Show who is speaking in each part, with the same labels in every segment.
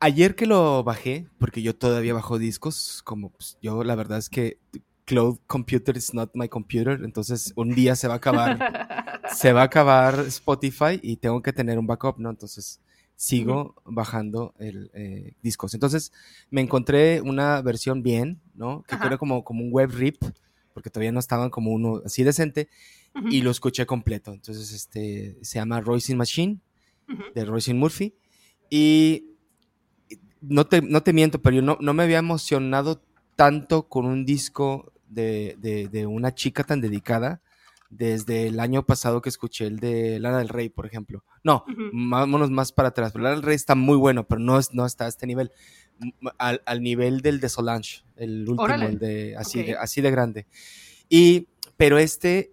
Speaker 1: ayer que lo bajé, porque yo todavía bajo discos, como pues, yo la verdad es que cloud computer is not my computer, entonces un día se va a acabar, se va a acabar Spotify y tengo que tener un backup, ¿no? Entonces sigo bajando el eh, discos. Entonces me encontré una versión bien, ¿no? Que era como, como un web rip, porque todavía no estaban como uno así decente, y lo escuché completo. Entonces este se llama Royce Machine, de Royce Murphy, y no te, no te miento, pero yo no, no me había emocionado tanto con un disco de, una chica tan dedicada desde el año pasado que escuché el de Lana del Rey, por ejemplo. No, vámonos más para atrás. Lana del Rey está muy bueno, pero no, no está a este nivel. Al, nivel del de Solange, el último, el de así, de así de grande. Y, pero este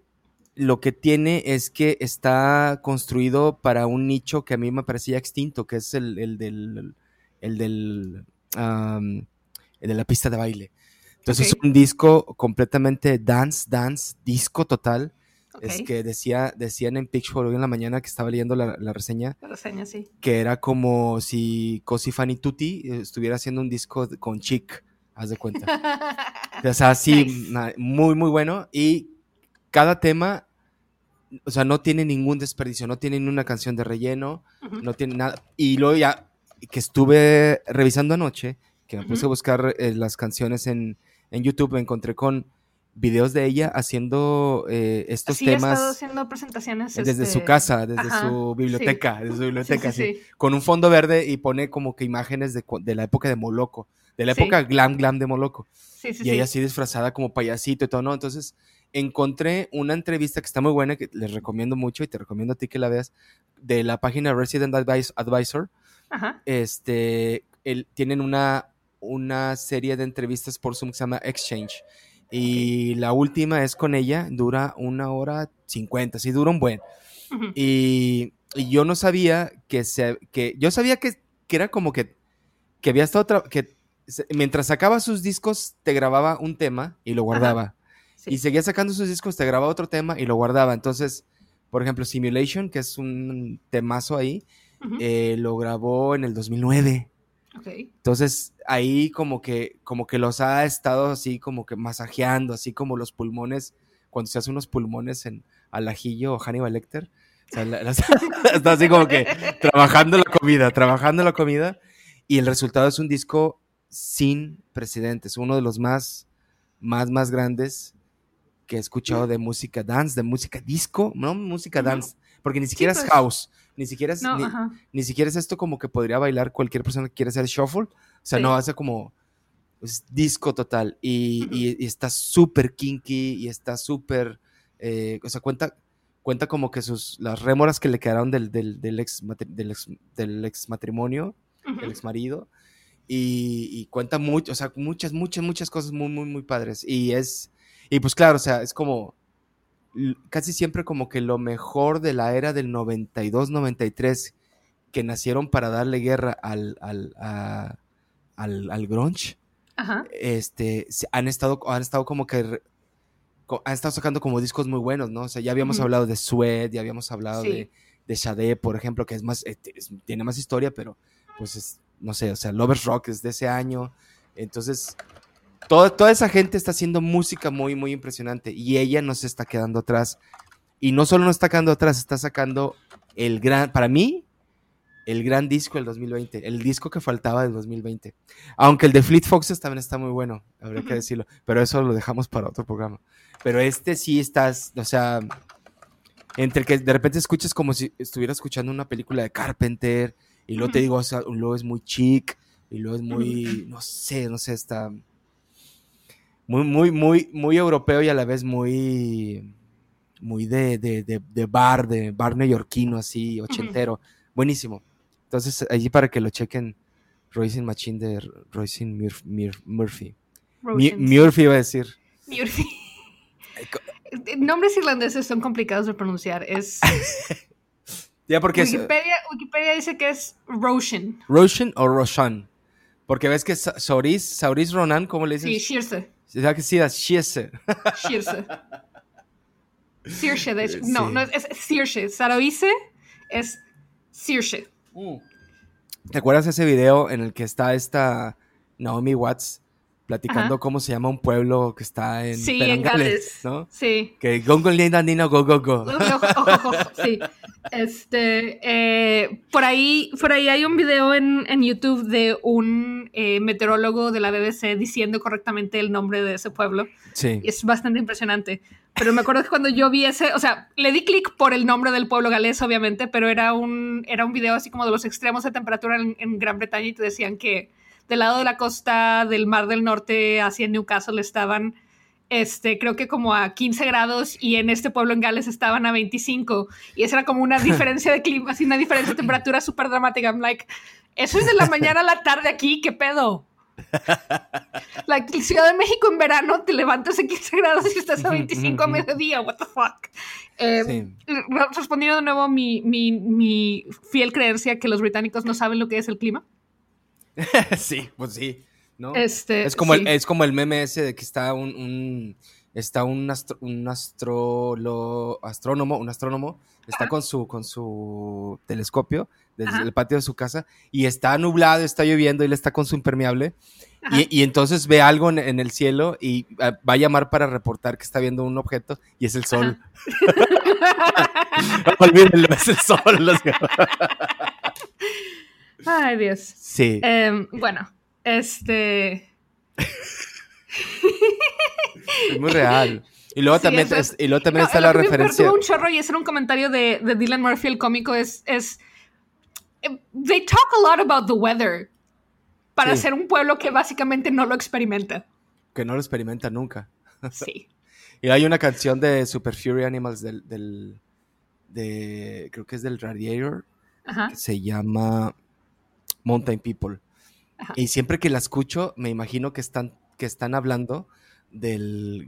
Speaker 1: lo que tiene es que está construido para un nicho que a mí me parecía extinto, que es el, del, el del, el de la pista de baile. Entonces es un disco completamente dance, dance, disco total. Es que decía, decían en Picture hoy en la mañana que estaba leyendo la, reseña.
Speaker 2: La reseña, sí.
Speaker 1: Que era como si Cosi Fanny Tutti estuviera haciendo un disco con Chic, haz de cuenta. o sea, sí, muy, muy bueno. Y cada tema, o sea, no tiene ningún desperdicio, no tiene ni una canción de relleno, no tiene nada. Y luego ya que estuve revisando anoche, que me puse a buscar eh, las canciones en, en YouTube me encontré con videos de ella haciendo eh, estos temas. Ha
Speaker 2: estado haciendo presentaciones.
Speaker 1: Desde su este, casa, desde su biblioteca, desde su biblioteca, sí, Con un fondo verde y pone como que imágenes de, de la época de Moloco, de la época glam glam de Moloco. y ella así disfrazada como payasito y todo, ¿no? Entonces encontré una entrevista que está muy buena, que les recomiendo mucho y te recomiendo a ti que la veas, de la página Resident Advisor. Ajá. Este, el, tienen una, una serie de entrevistas por Zoom que se llama Exchange. Y la última es con ella, dura una hora cincuenta, sí, dura un buen. y, yo no sabía que se, que, yo sabía que, que era como que, que había estado, que mientras sacaba sus discos, te grababa un tema y lo guardaba. Y seguía sacando sus discos, te grababa otro tema y lo guardaba. Entonces, por ejemplo, Simulation, que es un temazo ahí, eh, lo grabó en el 2009. Entonces, ahí como que, como que los ha estado así como que masajeando, así como los pulmones, cuando se hace unos pulmones en al ajillo o Hannibal Lecter. está así como que trabajando la comida, trabajando la comida. Y el resultado es un disco sin precedentes, uno de los más, más, más grandes que he escuchado de música dance, de música disco, no música dance, porque ni siquiera es pues. house, ni siquiera es, ni, siquiera es esto como que podría bailar cualquier persona que quiera hacer shuffle. O sea, no, hace como pues, disco total. Y, está súper kinky y está súper. Eh, o sea, cuenta, cuenta como que sus, las rémoras que le quedaron del, del, ex, del, ex, del ex matrimonio, del ex marido. Y, y, cuenta mucho, o sea, muchas, muchas, muchas cosas muy, muy, muy padres. Y es, y pues claro, o sea, es como casi siempre como que lo mejor de la era del 92-93 que nacieron para darle guerra al, al, al, grunge, este, han estado, han estado como que han estado sacando como discos muy buenos, ¿no? O sea, ya habíamos hablado de Sweat, ya habíamos hablado de, de Sade, por ejemplo, que es más, este, tiene más historia, pero pues es, no sé, o sea, Lovers Rock es de ese año. Entonces, toda, esa gente está haciendo música muy, muy impresionante y ella no se está quedando atrás. Y no solo no está quedando atrás, está sacando el gran, para mí, el gran disco del 2020, el disco que faltaba del 2020. Aunque el de Fleet Foxes también está muy bueno, habría que decirlo, pero eso lo dejamos para otro programa. Pero este sí estás, o sea, entre que de repente escuchas como si estuviera escuchando una película de Carpenter y luego te digo, o sea, luego es muy chic y luego es muy, no sé, no sé, está muy, muy, muy, muy europeo y a la vez muy, muy de, de, de, bar, de bar neoyorquino, así, ochentero. Buenísimo. Entonces, allí para que lo chequen, Royce Machine de Royce Murphy. Murphy iba a decir.
Speaker 2: Murphy. Nombres irlandeses son complicados de pronunciar. Es.
Speaker 1: ya porque
Speaker 2: Wikipedia, Wikipedia dice que es Roshan.
Speaker 1: Roshan o Roshan. Porque ves que Sauris, Sauris Ronan, ¿cómo le dices?
Speaker 2: Sí, Shirse.
Speaker 1: ¿Será que sí? Shirse.
Speaker 2: Shirse. Shirse, de hecho. No, no es, es Saroise es Shirse.
Speaker 1: Mm. ¿Te acuerdas ese video en el que está esta Naomi Watts platicando cómo se llama un pueblo que está en
Speaker 2: sí, en Gales,
Speaker 1: ¿no?
Speaker 2: Sí.
Speaker 1: Que go go go go go.
Speaker 2: Sí. Este, eh, por ahí, por ahí hay un video en, YouTube de un eh, meteorólogo de la BBC diciendo correctamente el nombre de ese pueblo.
Speaker 1: Sí.
Speaker 2: es bastante impresionante. Pero me acuerdo que cuando yo vi ese, o sea, le di clic por el nombre del pueblo galés, obviamente, pero era un, era un video así como de los extremos de temperatura en, en Gran Bretaña y te decían que del lado de la costa del Mar del Norte hacia Newcastle estaban, este, creo que como a 15 grados y en este pueblo en Gales estaban a 25 y esa era como una diferencia de clima, así una diferencia de temperatura súper dramática. I'm like, eso es de la mañana a la tarde aquí, ¿qué pedo? La Ciudad de México en verano te levantas a 15 grados y estás a 25 a mediodía, what the fuck. Eh, respondiendo de nuevo mi, mi, mi fiel creencia que los británicos no saben lo que es el clima.
Speaker 1: sí, pues sí. ¿no?
Speaker 2: Este,
Speaker 1: es, como el, es como el meme ese de que está un, está un, un astrónomo, un astrónomo, está con su, con su telescopio desde el patio de su casa y está nublado, está lloviendo y él está con su impermeable y, entonces ve algo en, el cielo y ah, va a llamar para reportar que está viendo un objeto y es el sol. Olvídenlo, es el sol.
Speaker 2: Ay, Dios.
Speaker 1: Sí.
Speaker 2: Em, bueno, este.
Speaker 1: es muy real. Y luego también, y luego también está la referencia.
Speaker 2: Me un chorro y hacer un comentario de, de, Dylan Murphy, el cómico, es, es. Eh, they talk a lot about the weather. Para ser un pueblo que básicamente no lo experimenta.
Speaker 1: Que no lo experimenta nunca.
Speaker 2: Sí.
Speaker 1: y hay una canción de Super Fury Animals del. del de, creo que es del Radiator. Que se llama Mountain People. Y siempre que la escucho, me imagino que están, que están hablando del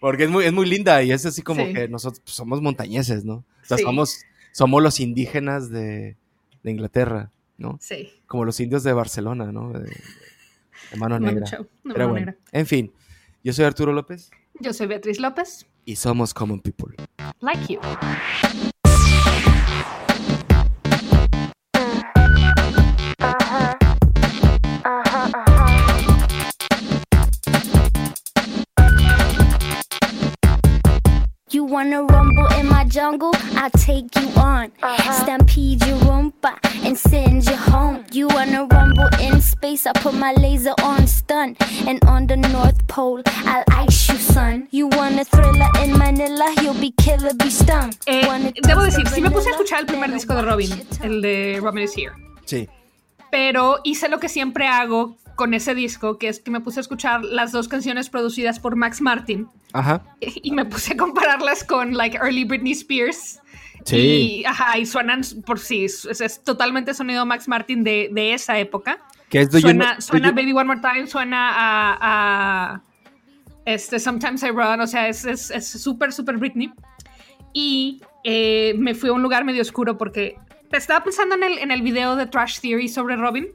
Speaker 1: Porque es muy, es muy linda y es así como que nosotros somos montañeses, ¿no? O sea, somos, somos los indígenas de, Inglaterra, ¿no?
Speaker 2: Sí.
Speaker 1: Como los indios de Barcelona, ¿no? De, mano negra. Pero bueno, en fin, yo soy Arturo López.
Speaker 2: Yo soy Beatriz López.
Speaker 1: Y somos Common People.
Speaker 2: Like you. Wanna rumble in my jungle, I'll take you on. Uh-huh. Stampede your and send you home. You wanna rumble in space, I put my laser on stun. And on the North Pole, I'll ice you, son. You wanna thriller in Manila, you'll be killer, be stung. Eh, debo decir, sí me puse a escuchar el primer disco de Robin, el de Robin is Here.
Speaker 1: Sí.
Speaker 2: Pero hice lo que siempre hago con ese disco, que es que me puse a escuchar las dos canciones producidas por Max Martin.
Speaker 1: Ajá.
Speaker 2: Y me puse a compararlas con, like, early Britney Spears.
Speaker 1: Sí.
Speaker 2: Y, ajá, y suenan por sí, es, totalmente sonido Max Martin de, de esa época.
Speaker 1: Que es
Speaker 2: suena, suena Baby One More Time, suena a, a este, Sometimes I Run, o sea, es súper, es, súper Britney. Y eh, me fui a un lugar medio oscuro porque estaba pensando en el, en el video de Trash Theory sobre Robin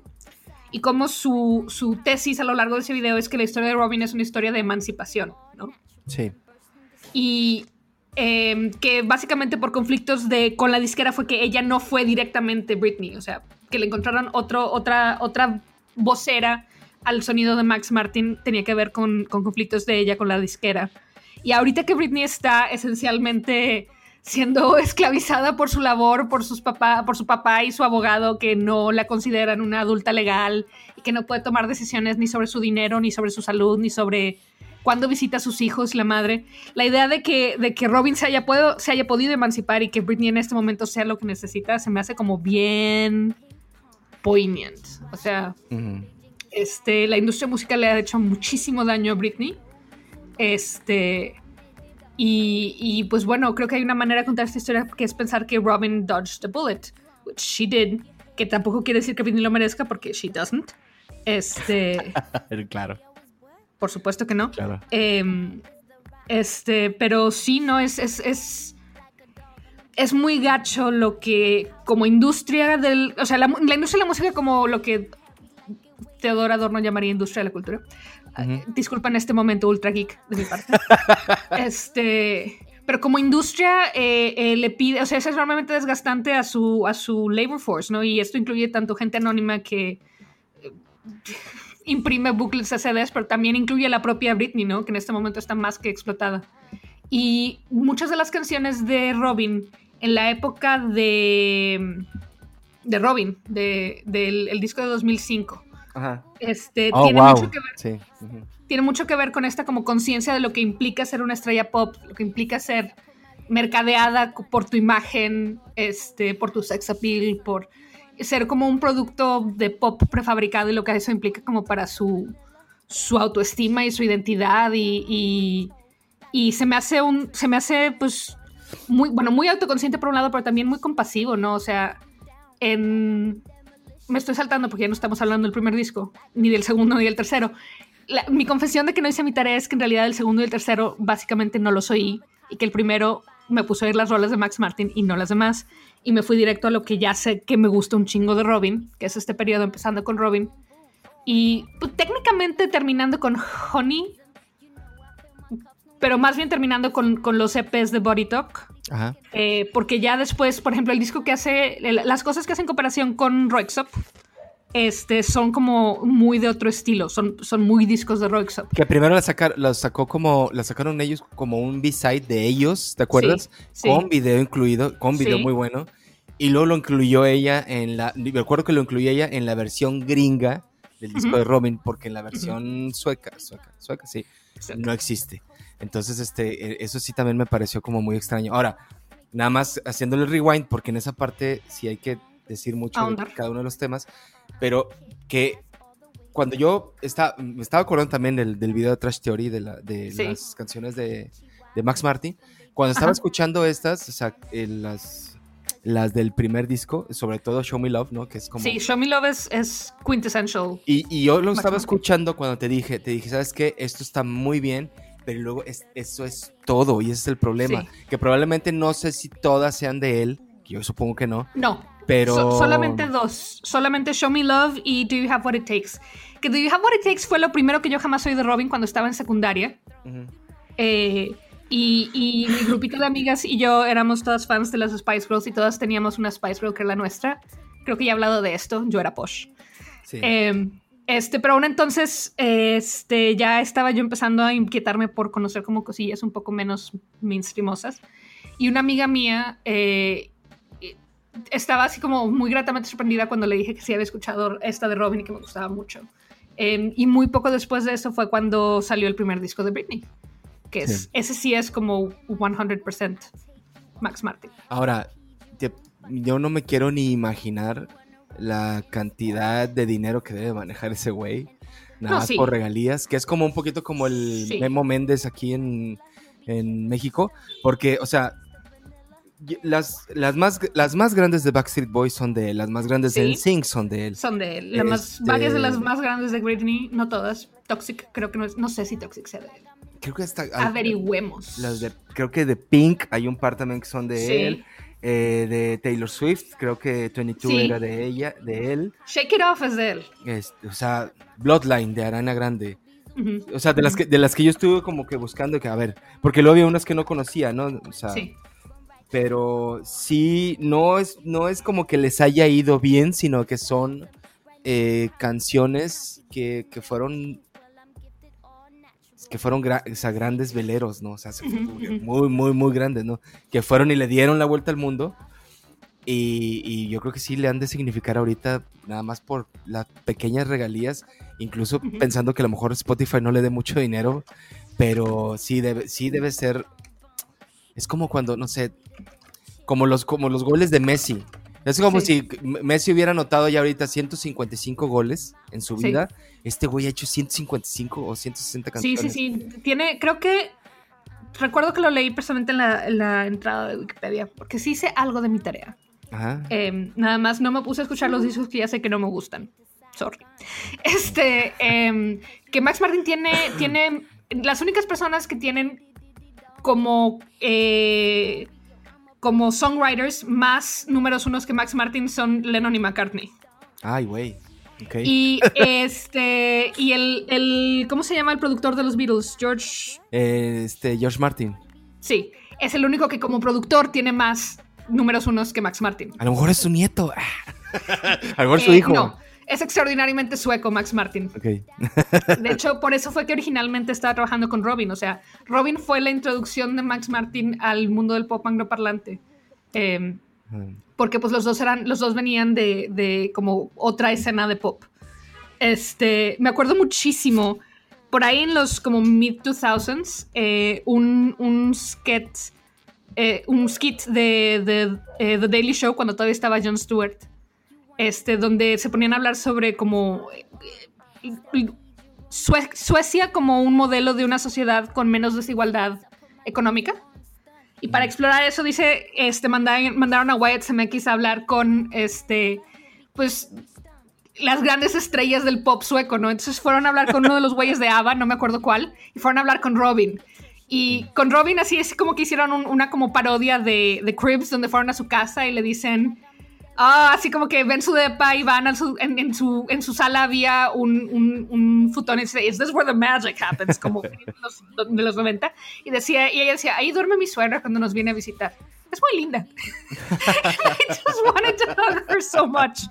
Speaker 2: y como su, su, tesis a lo largo de ese video es que la historia de Robin es una historia de emancipación, ¿no?
Speaker 1: Sí.
Speaker 2: Y em, que básicamente por conflictos de, con la disquera fue que ella no fue directamente Britney, o sea, que le encontraron otro, otra, otra vocera al sonido de Max Martin tenía que ver con, con conflictos de ella con la disquera. Y ahorita que Britney está esencialmente siendo esclavizada por su labor, por, sus papá, por su papá y su abogado que no la consideran una adulta legal y que no puede tomar decisiones ni sobre su dinero, ni sobre su salud, ni sobre cuándo visita a sus hijos, la madre. La idea de que, de que Robin se haya, se haya podido emancipar y que Britney en este momento sea lo que necesita, se me hace como bien poignant. O sea, este, la industria musical le ha hecho muchísimo daño a Britney. Este, y, pues bueno, creo que hay una manera de contar esta historia que es pensar que Robin dodged the bullet, which she did, que tampoco quiere decir que Britney lo merezca porque she doesn't. Este.
Speaker 1: claro.
Speaker 2: Por supuesto que no.
Speaker 1: Claro.
Speaker 2: Em, este, pero sí, no, es, es, es, es, muy gacho lo que, como industria del. O sea, la, la industria de la música, como lo que Teodoro Adorno llamaría industria de la cultura. Disculpa en este momento ultra geek de mi parte. este, pero como industria eh, eh, le pide, o sea, es enormemente desgastante a su, a su labor force, ¿no? Y esto incluye tanto gente anónima que eh, imprime booklets CDs, pero también incluye la propia Britney, ¿no? Que en este momento está más que explotada. Y muchas de las canciones de Robin en la época de, de Robin, del disco de 2005, este, oh, tiene mucho que ver. Tiene mucho que ver con esta como conciencia de lo que implica ser una estrella pop, lo que implica ser mercadeada por tu imagen, este, por tu sex appeal, por ser como un producto de pop prefabricado y lo que eso implica como para su, su autoestima y su identidad y, y, se me hace un, se me hace pues muy, bueno, muy autoconsciente por un lado, pero también muy compasivo, ¿no? O sea, en, me estoy saltando porque ya no estamos hablando del primer disco, ni del segundo ni del tercero. mi confesión de que no hice mi tarea es que en realidad el segundo y el tercero básicamente no los oí y que el primero me puso a oír las rolas de Max Martin y no las demás. Y me fui directo a lo que ya sé que me gusta un chingo de Robin, que es este periodo empezando con Robin. Y pues, técnicamente terminando con Honey, pero más bien terminando con, con los EPs de Body Talk. Eh, porque ya después, por ejemplo, el disco que hace, las cosas que hacen cooperación con Roixop, este, son como muy de otro estilo, son, son muy discos de Roixop.
Speaker 1: Que primero la, sacar, la sacó como, la sacaron ellos como un B-side de ellos, ¿te acuerdas? Con video incluido, con video muy bueno. Y luego lo incluyó ella en la, me acuerdo que lo incluyó ella en la versión gringa del disco de Robin, porque en la versión sueca, sueca, sueca, sí, no existe. Entonces, este, e, eso sí también me pareció como muy extraño. Ahora, nada más haciéndole rewind, porque en esa parte sí hay que decir mucho de cada uno de los temas, pero que cuando yo estaba, me estaba acordando también del, del video de Trash Theory, de, la, de las canciones de, de, Max Martin, cuando estaba escuchando estas, o sea, las, las del primer disco, sobre todo Show Me Love, ¿no? Que es como...
Speaker 2: Sí, Show Me Love es, es quintessential.
Speaker 1: Y, y yo lo estaba escuchando cuando te dije, te dije, ¿sabes qué? Esto está muy bien pero luego eso es todo y ese es el problema. Que probablemente no sé si todas sean de él, que yo supongo que no.
Speaker 2: No.
Speaker 1: Pero.
Speaker 2: solamente dos. Solamente Show Me Love y Do You Have What It Takes. Que Do You Have What It Takes fue lo primero que yo jamás oí de Robin cuando estaba en secundaria. Eh, y, y, mi grupito de amigas y yo éramos todas fans de las Spice Girls y todas teníamos una Spice Girl que era la nuestra. Creo que ya he hablado de esto. Yo era Posh. Sí. Eh, este, pero aún entonces, este, ya estaba yo empezando a inquietarme por conocer como cosillas un poco menos mainstreamosas. Y una amiga mía eh, estaba así como muy gratamente sorprendida cuando le dije que sí había escuchado esta de Robin y que me gustaba mucho. Em, y muy poco después de eso fue cuando salió el primer disco de Britney, que es, ese sí es como 100% Max Martin.
Speaker 1: Ahora, yo no me quiero ni imaginar la cantidad de dinero que debe manejar ese güey. Nada más por regalías, que es como un poquito como el Memo Méndez aquí en, México, porque, o sea, las, las, más, las más grandes de Backstreet Boys son de él, las más grandes de NSYNC son de él.
Speaker 2: Son de él. Este varias de las más grandes de Britney, no todas. Toxic, creo que no es, no sé si Toxic sea de él.
Speaker 1: Creo que está.
Speaker 2: Averigüemos.
Speaker 1: Las de, creo que de Pink hay un par también que son de él. Eh, de Taylor Swift, creo que 22 era de ella, de él.
Speaker 2: Shake It Off es de él.
Speaker 1: o sea, Bloodline de Arana Grande. O sea, de las, que, de las que yo estuve como que buscando, que a ver, porque luego había unas que no conocía, ¿no? O sea, sí. Pero sí, no es, no es como que les haya ido bien, sino que son eh, canciones que, que fueron que fueron grandes veleros, ¿no? O sea, muy, muy, muy grandes, ¿no? Que fueron y le dieron la vuelta al mundo. Y, yo creo que sí le han de significar ahorita, nada más por las pequeñas regalías, incluso pensando que a lo mejor Spotify no le dé mucho dinero, pero sí debe, sí debe ser. Es como cuando, no sé, como los, como los goles de Messi. Es como si Messi hubiera anotado ya ahorita 155 goles en su vida. Este güey ha hecho 155 o 160 canciones.
Speaker 2: Sí, sí, sí. Tiene, creo que. Recuerdo que lo leí personalmente en la, entrada de Wikipedia, porque sí hice algo de mi tarea. Ajá. Em, nada más no me puse a escuchar los discos que ya sé que no me gustan. Sorry. Este. Em, que Max Martin tiene, tiene. Las únicas personas que tienen como. Eh, como songwriters más números unos que Max Martin son Lennon y McCartney.
Speaker 1: Ay, güey. Okay.
Speaker 2: Y este. Y el, el, ¿Cómo se llama el productor de los Beatles? George.
Speaker 1: este, George Martin.
Speaker 2: Sí. es el único que como productor tiene más números unos que Max Martin.
Speaker 1: A lo mejor es su nieto. a lo mejor es su eh, hijo. No,
Speaker 2: es extraordinariamente sueco Max Martin.
Speaker 1: Okay.
Speaker 2: de hecho, por eso fue que originalmente estaba trabajando con Robin. O sea, Robin fue la introducción de Max Martin al mundo del pop angloparlante. Eh, porque pues los dos eran, los dos venían de, de, como otra escena de pop. Este, me acuerdo muchísimo, por ahí en los como mid 2000s, eh, un, un skit, eh, un skit de, de eh, The Daily Show cuando todavía estaba Jon Stewart, este, donde se ponían a hablar sobre como Suecia como un modelo de una sociedad con menos desigualdad económica. Y para explorar eso, dice, este, mandaron, mandaron a Wyatt CMX a hablar con, este, pues, las grandes estrellas del pop sueco, ¿no? Entonces fueron a hablar con uno de los güeyes de ABBA, no me acuerdo cuál, y fueron a hablar con Robin. Y con Robin así es como que hicieron una como parodia de, de Cribs, donde fueron a su casa y le dicen, Ah, así como que ven su depa y van en, su, en su sala había un, un, un futón y dice, is this where the magic happens? Como de los 90. Y decía, y ella decía, ahí duerme mi suegra cuando nos viene a visitar. Es muy linda. I just wanted to hug her so much.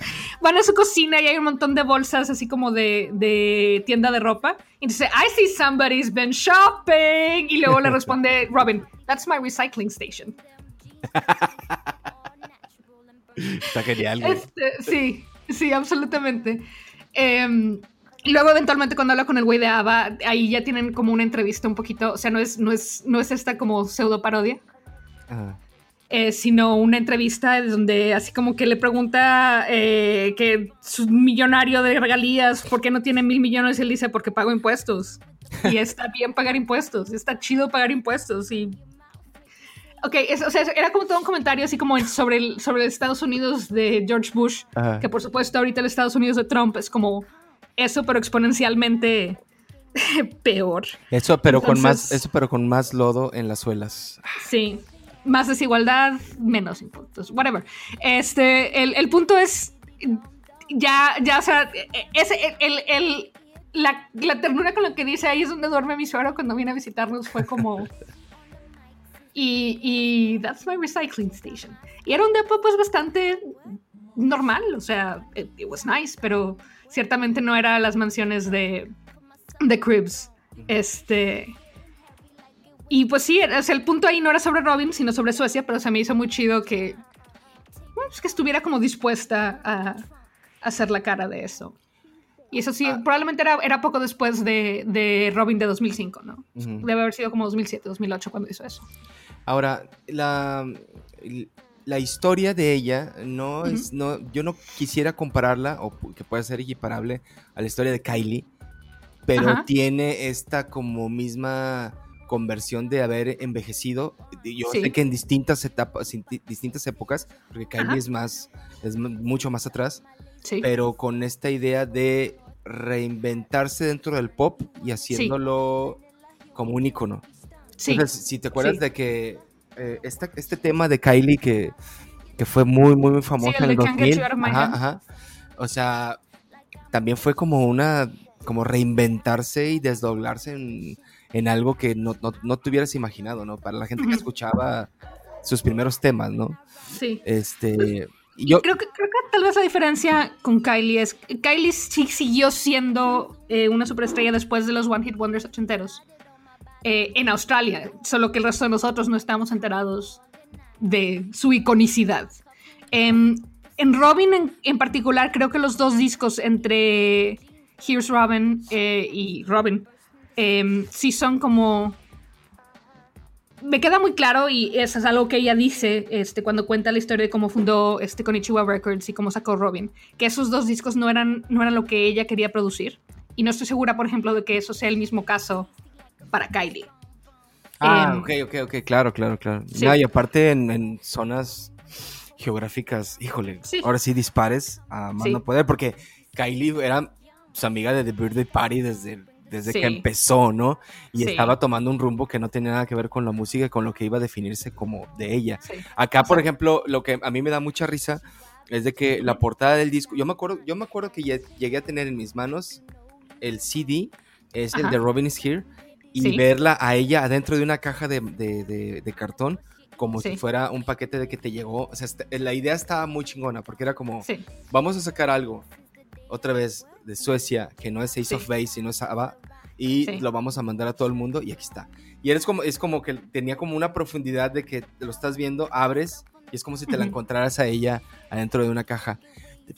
Speaker 2: Van a su cocina y hay un montón de bolsas así como de, de tienda de ropa. Y dice, I see somebody's been shopping. Y luego le responde Robin, that's my recycling station.
Speaker 1: Está genial.
Speaker 2: Este, sí, sí, absolutamente. Em, y luego eventualmente cuando habla con el güey de Ava, ahí ya tienen como una entrevista un poquito, o sea, no es, no es, no es esta como pseudo parodia. Eh, sino una entrevista donde así como que le pregunta eh, que su millonario de regalías, ¿por qué no tiene mil millones? Y él dice, porque pago impuestos. Y está bien pagar impuestos, está chido pagar impuestos. Y Ok, o sea, era como todo un comentario así como sobre el, sobre Estados Unidos de George Bush, que por supuesto ahorita el Estados Unidos de Trump es como eso, pero exponencialmente peor.
Speaker 1: Eso, pero con más, eso, pero con más lodo en las suelas.
Speaker 2: Sí, más desigualdad, menos impuestos, whatever. Este, el, punto es, ya, ya, o sea, ese, el, el, la, la, ternura con lo que dice ahí es donde duerme mi suegro cuando viene a visitarnos fue como... Y, y that's my recycling station. Y era un depo pues bastante normal, o sea, it, was nice, pero ciertamente no era las mansiones de, de Cribs. Este... Y pues sí, o sea, el punto ahí no era sobre Robin, sino sobre Suecia, pero se me hizo muy chido que, pues, que estuviera como dispuesta a, hacer la cara de eso. Y eso sí, ah. probablemente era, era, poco después de, de, Robin de 2005, ¿no? Debe haber sido como 2007, 2008 cuando hizo eso.
Speaker 1: Ahora, la, la historia de ella no es, no, yo no quisiera compararla, o que pueda ser equiparable a la historia de Kylie, pero tiene esta como misma conversión de haber envejecido. Yo sé que en distintas etapas, distintas épocas, porque Kylie es más, es mucho más atrás, pero con esta idea de reinventarse dentro del pop y haciéndolo como un icono. Entonces, si te acuerdas de que eh, este tema de Kylie que, fue muy, muy, muy famoso en el 2000, o sea, también fue como una, como reinventarse y desdoblarse en, algo que no, no, te hubieras imaginado, ¿no? Para la gente que escuchaba sus primeros temas, ¿no?
Speaker 2: Sí.
Speaker 1: Este...
Speaker 2: Yo, creo, que, creo que tal vez la diferencia con Kylie es Kylie sí siguió siendo eh, una superestrella después de los One Hit Wonders ochenteros. Eh, en Australia, solo que el resto de nosotros no estamos enterados de su iconicidad. Em, en Robin en, particular, creo que los dos discos entre Here's Robin eh, y Robin em, sí son como... Me queda muy claro y eso es algo que ella dice este, cuando cuenta la historia de cómo fundó este Konichiwa Records y cómo sacó Robin, que esos dos discos no eran, no eran lo que ella quería producir. Y no estoy segura, por ejemplo, de que eso sea el mismo caso para Kylie.
Speaker 1: Ah, em, ok, ok, ok, claro, claro, claro. y aparte en, zonas geográficas, híjole, ahora sí dispares a más no poder, porque Kylie era su amiga de The Birthday Party desde, desde que empezó, ¿no? Y estaba tomando un rumbo que no tenía nada que ver con la música, con lo que iba a definirse como de ella. Acá, por ejemplo, lo que a mí me da mucha risa es de que la portada del disco, yo me acuerdo, yo me acuerdo que llegué a tener en mis manos el CD, es el de Robin is Here, y verla a ella adentro de una caja de, cartón como si fuera un paquete de que te llegó. O sea, este, la idea estaba muy chingona porque era como, vamos a sacar algo otra vez de Suecia que no es Ace of Base, sino es ABBA y lo vamos a mandar a todo el mundo y aquí está. Y eres como, es como que tenía como una profundidad de que lo estás viendo, abres y es como si te la encontraras a ella adentro de una caja.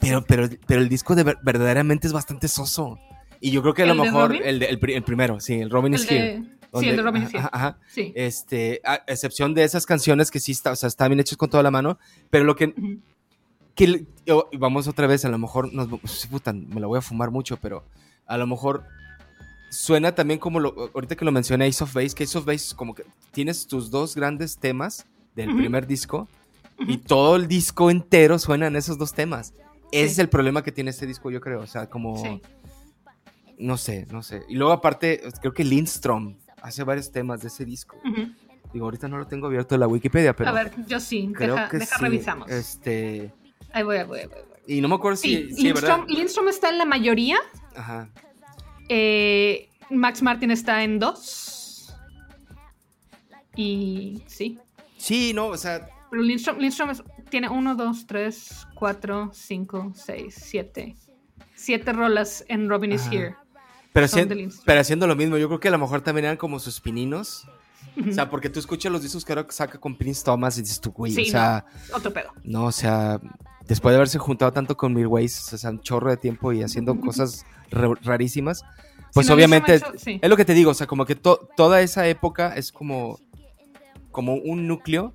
Speaker 1: Pero, pero, pero el disco de, verdaderamente es bastante soso. Y yo creo que a lo mejor el, el, primero, sí, el Robin is Here.
Speaker 2: sí, el de Robin is Here. Ajá,
Speaker 1: Sí. Este, a excepción de esas canciones que sí está, o sea, están bien hechas con toda la mano, pero lo que, que vamos otra vez, a lo mejor nos, me la voy a fumar mucho, pero a lo mejor suena también como lo, ahorita que lo mencioné Ace of Base, que Ace of Base como que tienes tus dos grandes temas del primer disco y todo el disco entero suena en esos dos temas. Ese es el problema que tiene este disco, yo creo. O sea, como. No sé, no sé. Y luego, aparte, creo que Lindstrom hace varios temas de ese disco. Digo, ahorita no lo tengo abierto en la Wikipedia, pero.
Speaker 2: A ver, yo sí. Creo deja, que deja revisamos.
Speaker 1: Este.
Speaker 2: Ahí voy, ahí voy, ahí voy.
Speaker 1: Y no me acuerdo si.
Speaker 2: Lindstrom, Lindstrom, está en la mayoría. Ajá. Eh, Max Martin está en dos. Y sí.
Speaker 1: Sí, no, o sea.
Speaker 2: Pero Lindstrom, Lindstrom tiene 1, 2, 3, 4, 5, 6, 7. 7 rolas en Robin is Here.
Speaker 1: Pero, pero, haciendo lo mismo, yo creo que a lo mejor también eran como sus pininos. O sea, porque tú escuchas los discos que ahora saca con Prince Thomas y dices tú, güey, o sea.
Speaker 2: No, otro pedo.
Speaker 1: No, o sea, después de haberse juntado tanto con Milways, o sea, un chorro de tiempo y haciendo cosas rarísimas, pues obviamente es lo que te digo, o sea, como que toda esa época es como, como un núcleo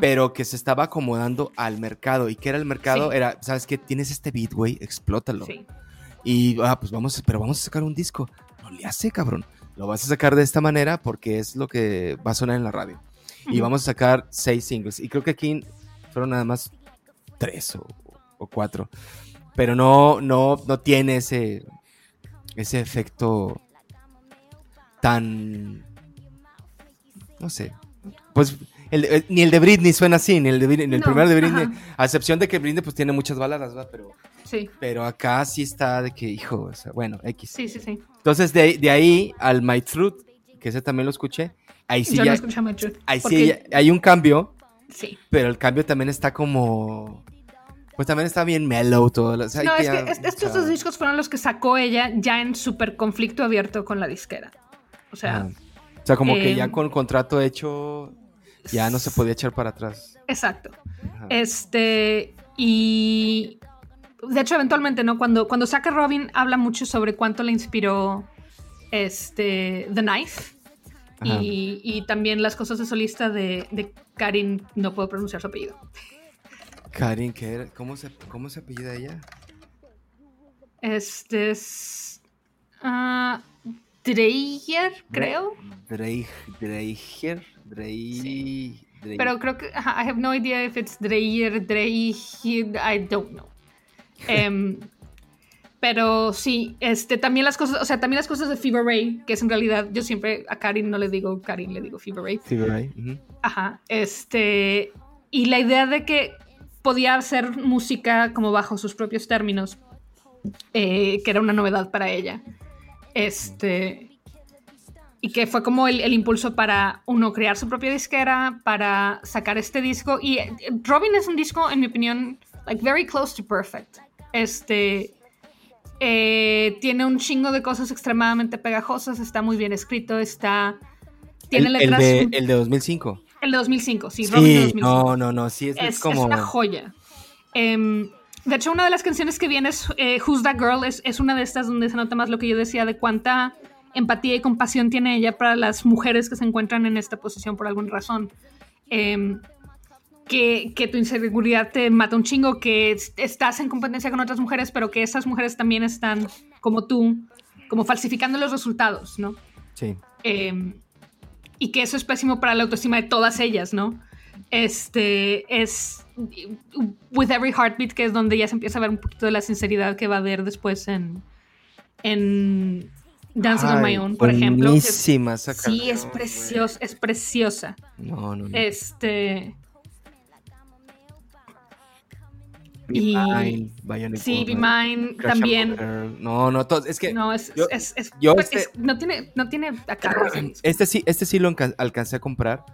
Speaker 1: pero que se estaba acomodando al mercado. ¿Y qué era el mercado? Era, ¿sabes qué? Tienes este beat, güey, explótalo. Sí. Y, ah, pues vamos, pero vamos a sacar un disco. No le hace, cabrón. Lo vas a sacar de esta manera porque es lo que va a sonar en la radio. Y vamos a sacar seis singles. Y creo que aquí fueron nada más tres o, o cuatro. Pero no, no, no tiene ese, ese efecto tan, no sé, pues eh, ni el de Britney suena así, ni el, de, el primero de Britney, a excepción de que Britney pues tiene muchas baladas, ¿verdad? Pero,
Speaker 2: sí.
Speaker 1: pero acá sí está de que, hijo, bueno, X.
Speaker 2: Sí, sí, sí.
Speaker 1: Entonces de, de ahí al My Truth, que ese también lo escuché, ahí sí
Speaker 2: Yo
Speaker 1: ya,
Speaker 2: no escuché My Truth.
Speaker 1: Ahí sí hay un cambio,
Speaker 2: sí.
Speaker 1: pero el cambio también está como... Pues también está bien mellow todo.
Speaker 2: no, es que estos dos discos fueron los que sacó ella ya en súper conflicto abierto con la disquera. O sea...
Speaker 1: O sea, como que ya em, con el contrato hecho, ya no se podía echar para atrás.
Speaker 2: Exacto. Este, y de hecho, eventualmente, ¿no? Cuando, cuando saca Robin, habla mucho sobre cuánto le inspiró este, The Knife. Y, también las cosas de solista de, de, Karin, no puedo pronunciar su apellido.
Speaker 1: Karin, ¿qué era? ¿Cómo se, cómo se apellida ella?
Speaker 2: Este es. Uh, Dreyer, creo.
Speaker 1: Dreyer. Drey,
Speaker 2: Pero creo que I have no idea if it's Dreyer, Dreyer, I don't know. Em, pero sí, este, también las cosas, o sea, también las cosas de Fever Ray, que es en realidad, yo siempre a Karin no le digo Karin, le digo Fever Ray.
Speaker 1: Fever Ray.
Speaker 2: Ajá, este, y la idea de que podía hacer música como bajo sus propios términos, eh, que era una novedad para ella. Este, y que fue como el, impulso para uno crear su propia disquera, para sacar este disco. Y eh, Robin es un disco, en mi opinión, like very close to perfect. Este eh, tiene un chingo de cosas extremadamente pegajosas, está muy bien escrito, está tiene letras.
Speaker 1: El de, el de 2005.
Speaker 2: El de 2005, sí,
Speaker 1: Robin de 2005. No, no, no, sí es, como.
Speaker 2: Es una joya. Em, de hecho, una de las canciones que viene es eh, Who's That Girl, es, es una de estas donde se nota más lo que yo decía de cuánta empatía y compasión tiene ella para las mujeres que se encuentran en esta posición por alguna razón. Em, que, que, tu inseguridad te mata un chingo, que estás en competencia con otras mujeres, pero que esas mujeres también están, como tú, como falsificando los resultados, ¿no?
Speaker 1: Sí.
Speaker 2: Em, y que eso es pésimo para la autoestima de todas ellas, ¿no? Este es With Every Heartbeat, que es donde ya se empieza a ver un poquito de la sinceridad que va a haber después en, en Dancing on My Own, por ejemplo.
Speaker 1: Buenísima esa
Speaker 2: Sí, es preciosa, es preciosa.
Speaker 1: No, no, no.
Speaker 2: Este. Y sí, Be Mine también.
Speaker 1: No, no, es que
Speaker 2: no es, es, pues, este no tiene no tiene acá.
Speaker 1: Este sí, este sí lo alcancé a comprar.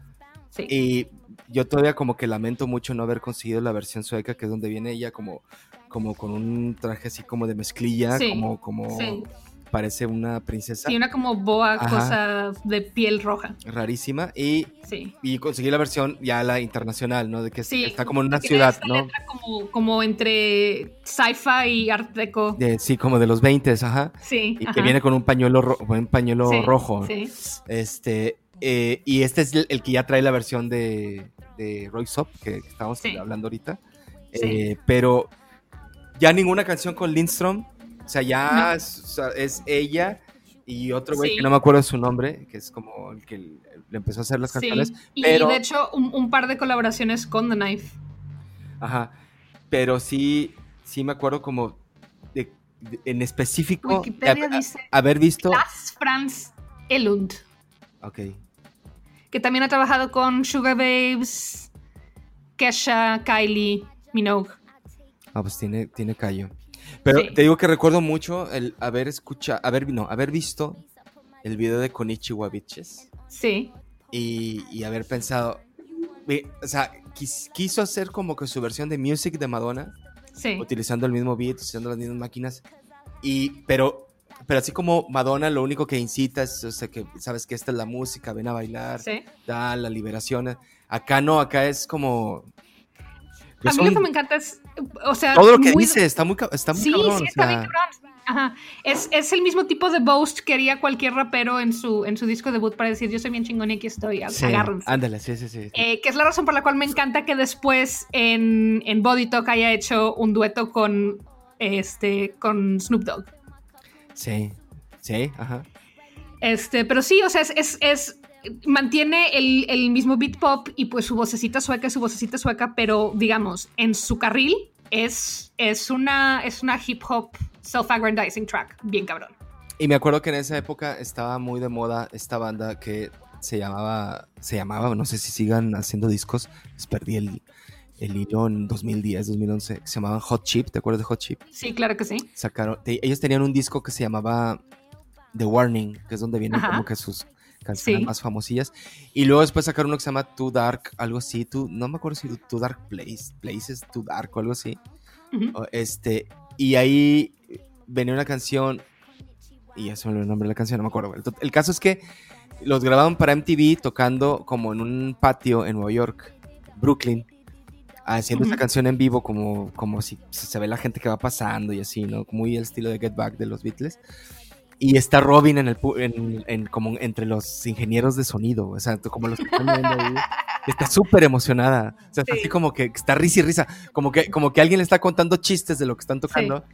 Speaker 1: Sí. Y yo todavía como que lamento mucho no haber conseguido la versión sueca, que es donde viene ella como, como con un traje así como de mezclilla, como, como parece una princesa.
Speaker 2: Y una como boa cosa de piel roja.
Speaker 1: Rarísima. Y, y conseguí la versión ya la internacional, ¿no? De que está como en una ciudad, ¿no?
Speaker 2: Como, como entre sci-fi y art deco.
Speaker 1: sí, como de los 20, ajá.
Speaker 2: Sí.
Speaker 1: Y que viene con un pañuelo, un pañuelo rojo. Sí. Este, eh, y este es el, que ya trae la versión de, de Roy Sop, que, estamos hablando ahorita. Eh, pero ya ninguna canción con Lindstrom o sea, ya es, ella y otro güey que no me acuerdo su nombre, que es como el que le empezó a hacer las canciones. Y de
Speaker 2: hecho, un, par de colaboraciones con The Knife.
Speaker 1: Ajá. Pero sí, sí me acuerdo como de, en específico haber visto.
Speaker 2: Las Franz Elund.
Speaker 1: Ok.
Speaker 2: Que también ha trabajado con Sugar Babes, Kesha, Kylie, Minogue.
Speaker 1: Ah, pues tiene, tiene callo. Pero te digo que recuerdo mucho el haber escuchado, haber, no, haber visto el video de Konichiwa Bitches.
Speaker 2: Sí.
Speaker 1: Y, haber pensado, o sea, quiso hacer como que su versión de Music de Madonna.
Speaker 2: Sí.
Speaker 1: Utilizando el mismo beat, usando las mismas máquinas. Y, pero, pero así como Madonna lo único que incita es, o sea, que sabes que esta es la música, ven a bailar, da la liberación. Acá no, acá es como
Speaker 2: a mí lo que me encanta es, o sea...
Speaker 1: Todo lo que dice está muy, está muy
Speaker 2: sí, Sí, está bien cabrón. Ajá. Es, es, el mismo tipo de boast que haría cualquier rapero en su, en su disco debut para decir yo soy bien chingón y aquí estoy, sí, agárrense.
Speaker 1: Ándale, sí, sí, sí.
Speaker 2: Eh, que es la razón por la cual me encanta que después en, en Body Talk haya hecho un dueto con, este, con Snoop Dogg.
Speaker 1: Sí, sí, ajá.
Speaker 2: Este, pero sí, o sea, es, es mantiene el, mismo beat pop y pues su vocecita sueca es su vocecita sueca, pero digamos, en su carril es, es, una, es una hip hop self-aggrandizing track, bien cabrón.
Speaker 1: Y me acuerdo que en esa época estaba muy de moda esta banda que se llamaba, se llamaba, no sé si sigan haciendo discos, les perdí el, el hilo en 2010, 2011, se llamaban Hot Chip, ¿te acuerdas de Hot Chip?
Speaker 2: Sí, claro que sí.
Speaker 1: Sacaron, ellos tenían un disco que se llamaba The Warning, que es donde vienen como que sus canciones más famosillas. Y luego después sacaron uno que se llama Too Dark, algo así. Too, no me acuerdo si Too Dark Place, Places, Too Dark o algo así. este, y ahí venía una canción, y ya se me olvidó el nombre de la canción, no me acuerdo. El, caso es que los grabaron para MTV tocando como en un patio en Nueva York, Brooklyn haciendo esta canción en vivo como, como si se ve la gente que va pasando y así, ¿no? Muy el estilo de Get Back de los Beatles. Y está Robin en el en, como entre los ingenieros de sonido, o sea, como los que están viendo ahí. Está súper emocionada. O sea, está así como que está risa y risa. Como que, como que alguien le está contando chistes de lo que están tocando.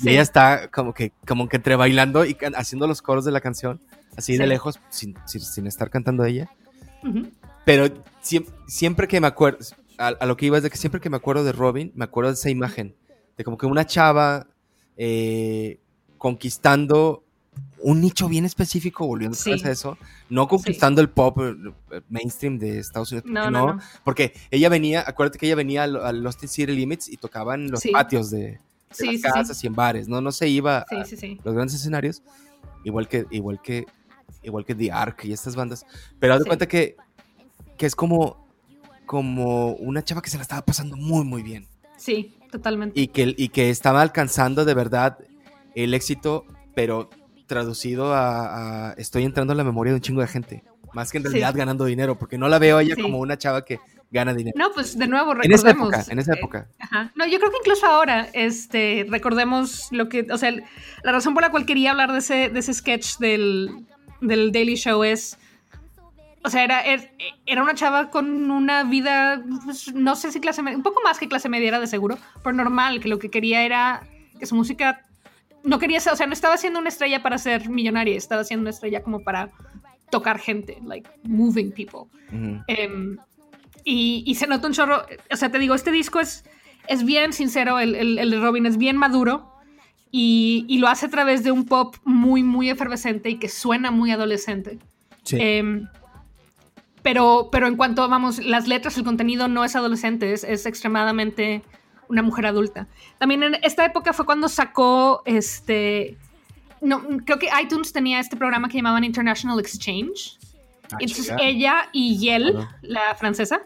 Speaker 1: Y ella está como que, como que entre bailando y haciendo los coros de la canción, así de lejos, sin, sin, estar cantando ella. Pero siempre, que me acuerdo, a, lo que iba es de que siempre que me acuerdo de Robin, me acuerdo de esa imagen. De como que una chava eh, conquistando un nicho bien específico, volviendo a eso, no conquistando el pop eh, mainstream de Estados Unidos, no, porque ella venía, acuérdate que ella venía a Lost in City Limits y tocaban los patios de, las casas y en bares, ¿no? No se iba a los grandes escenarios, igual que, igual que, igual que The Ark y estas bandas, pero haz de cuenta que, que es como, como una chava que se la estaba pasando muy, muy bien.
Speaker 2: Sí, totalmente.
Speaker 1: Y que, y que estaba alcanzando de verdad el éxito, pero traducido a, estoy entrando en la memoria de un chingo de gente. Más que en realidad ganando dinero, porque no la veo ella como una chava que gana dinero.
Speaker 2: No, pues de nuevo, recordemos. En esa
Speaker 1: época, en esa época.
Speaker 2: ajá. No, yo creo que incluso ahora, este, recordemos lo que, o sea, la razón por la cual quería hablar de ese, de ese sketch del, del Daily Show es, o sea, era, er, era una chava con una vida, pues, no sé si clase media, un poco más que clase media era de seguro, pero normal, que lo que quería era que su música no quería ser, o sea, no estaba siendo una estrella para ser millonaria, estaba siendo una estrella como para tocar gente, like moving people. Em, y, se nota un chorro, o sea, te digo, este disco es, es bien sincero, el, el, de Robin es bien maduro y, lo hace a través de un pop muy, muy efervescente y que suena muy adolescente. Em, pero, pero en cuanto, vamos, las letras, el contenido no es adolescente, es, es extremadamente una mujer adulta. También en esta época fue cuando sacó este. No, creo que iTunes tenía este programa que llamaban International Exchange. Ah, Entonces ella y Yel, la francesa,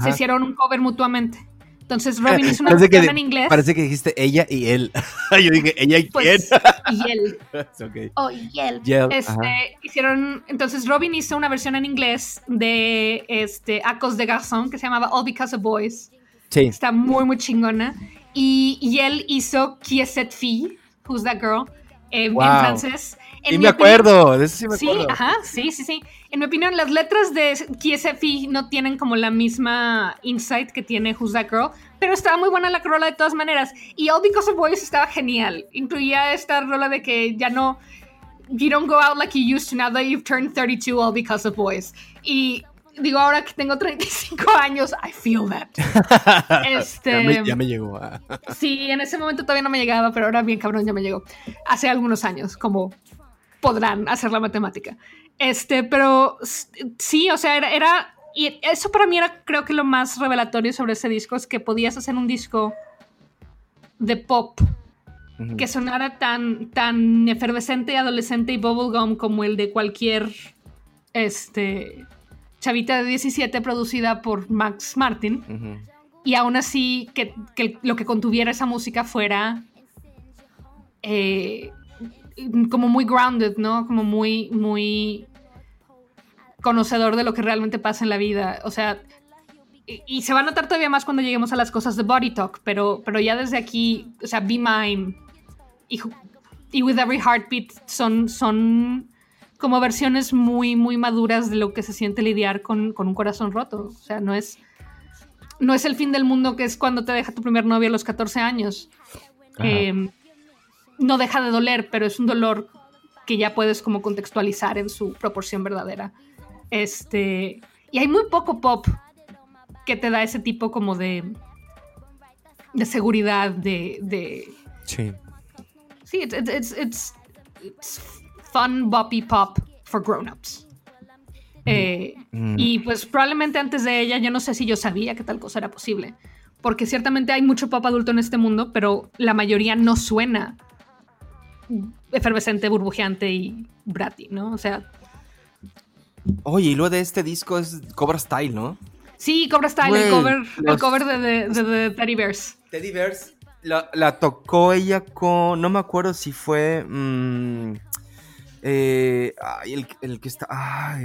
Speaker 2: se hicieron un cover mutuamente. Entonces Robin hizo una versión en inglés.
Speaker 1: Parece que dijiste ella y él. Yo dije ella y
Speaker 2: pues, Y él. okay. Oh, y él. este, hicieron, entonces Robin hizo una versión en inglés de este Acos de Garçon que se llamaba All Because of Boys. Sí. Está muy, muy chingona. Y, y él hizo Qui est cette fille? Who's that girl? Eh, en francés.
Speaker 1: y me acuerdo, de eso sí me acuerdo.
Speaker 2: Sí, ajá, sí, sí, sí. En mi opinión, las letras de KSFI no tienen como la misma insight que tiene Who's That Girl, pero estaba muy buena la rola de todas maneras. Y All Because of Boys estaba genial. Incluía esta rola de que ya no. You don't go out like you used to now that you've turned 32 all because of boys. Y digo, ahora que tengo 35 años, I feel that.
Speaker 1: Este, ya, me, llegó.
Speaker 2: sí, en ese momento todavía no me llegaba, pero ahora bien cabrón ya me llegó. Hace algunos años, como podrán hacer la matemática. Este, pero sí, o sea, era, y eso para mí era creo que lo más revelatorio sobre ese disco es que podías hacer un disco de pop que sonara tan, tan efervescente, adolescente y bubblegum como el de cualquier este, chavita de 17 producida por Max Martin. Y aún así que, lo que contuviera esa música fuera eh, como muy grounded, ¿no? Como muy, muy conocedor de lo que realmente pasa en la vida. O sea, y, se va a notar todavía más cuando lleguemos a las cosas de Body Talk, pero, pero ya desde aquí, o sea, Be Mine y, y With Every Heartbeat son, son como versiones muy, muy maduras de lo que se siente lidiar con, un corazón roto. O sea, no es, no es el fin del mundo que es cuando te deja tu primer novio a los 14 años. Em, no deja de doler, pero es un dolor que ya puedes como contextualizar en su proporción verdadera. Este, y hay muy poco pop que te da ese tipo como de de seguridad, de, de
Speaker 1: sí.
Speaker 2: Sí, it's, it's, it's, fun boppy pop for grown-ups. Eh, mm. Y pues probablemente antes de ella yo no sé si yo sabía que tal cosa era posible. Porque ciertamente hay mucho pop adulto en este mundo, pero la mayoría no suena efervescente, burbujeante y bratty, ¿no? O sea,
Speaker 1: Oye, y lo de este disco es Cobra Style, ¿no?
Speaker 2: Sí, Cobra Style, el cover, el cover de, Teddy Bears.
Speaker 1: Teddy Bears la, tocó ella con. No me acuerdo si fue. Mm, eh, el, que está.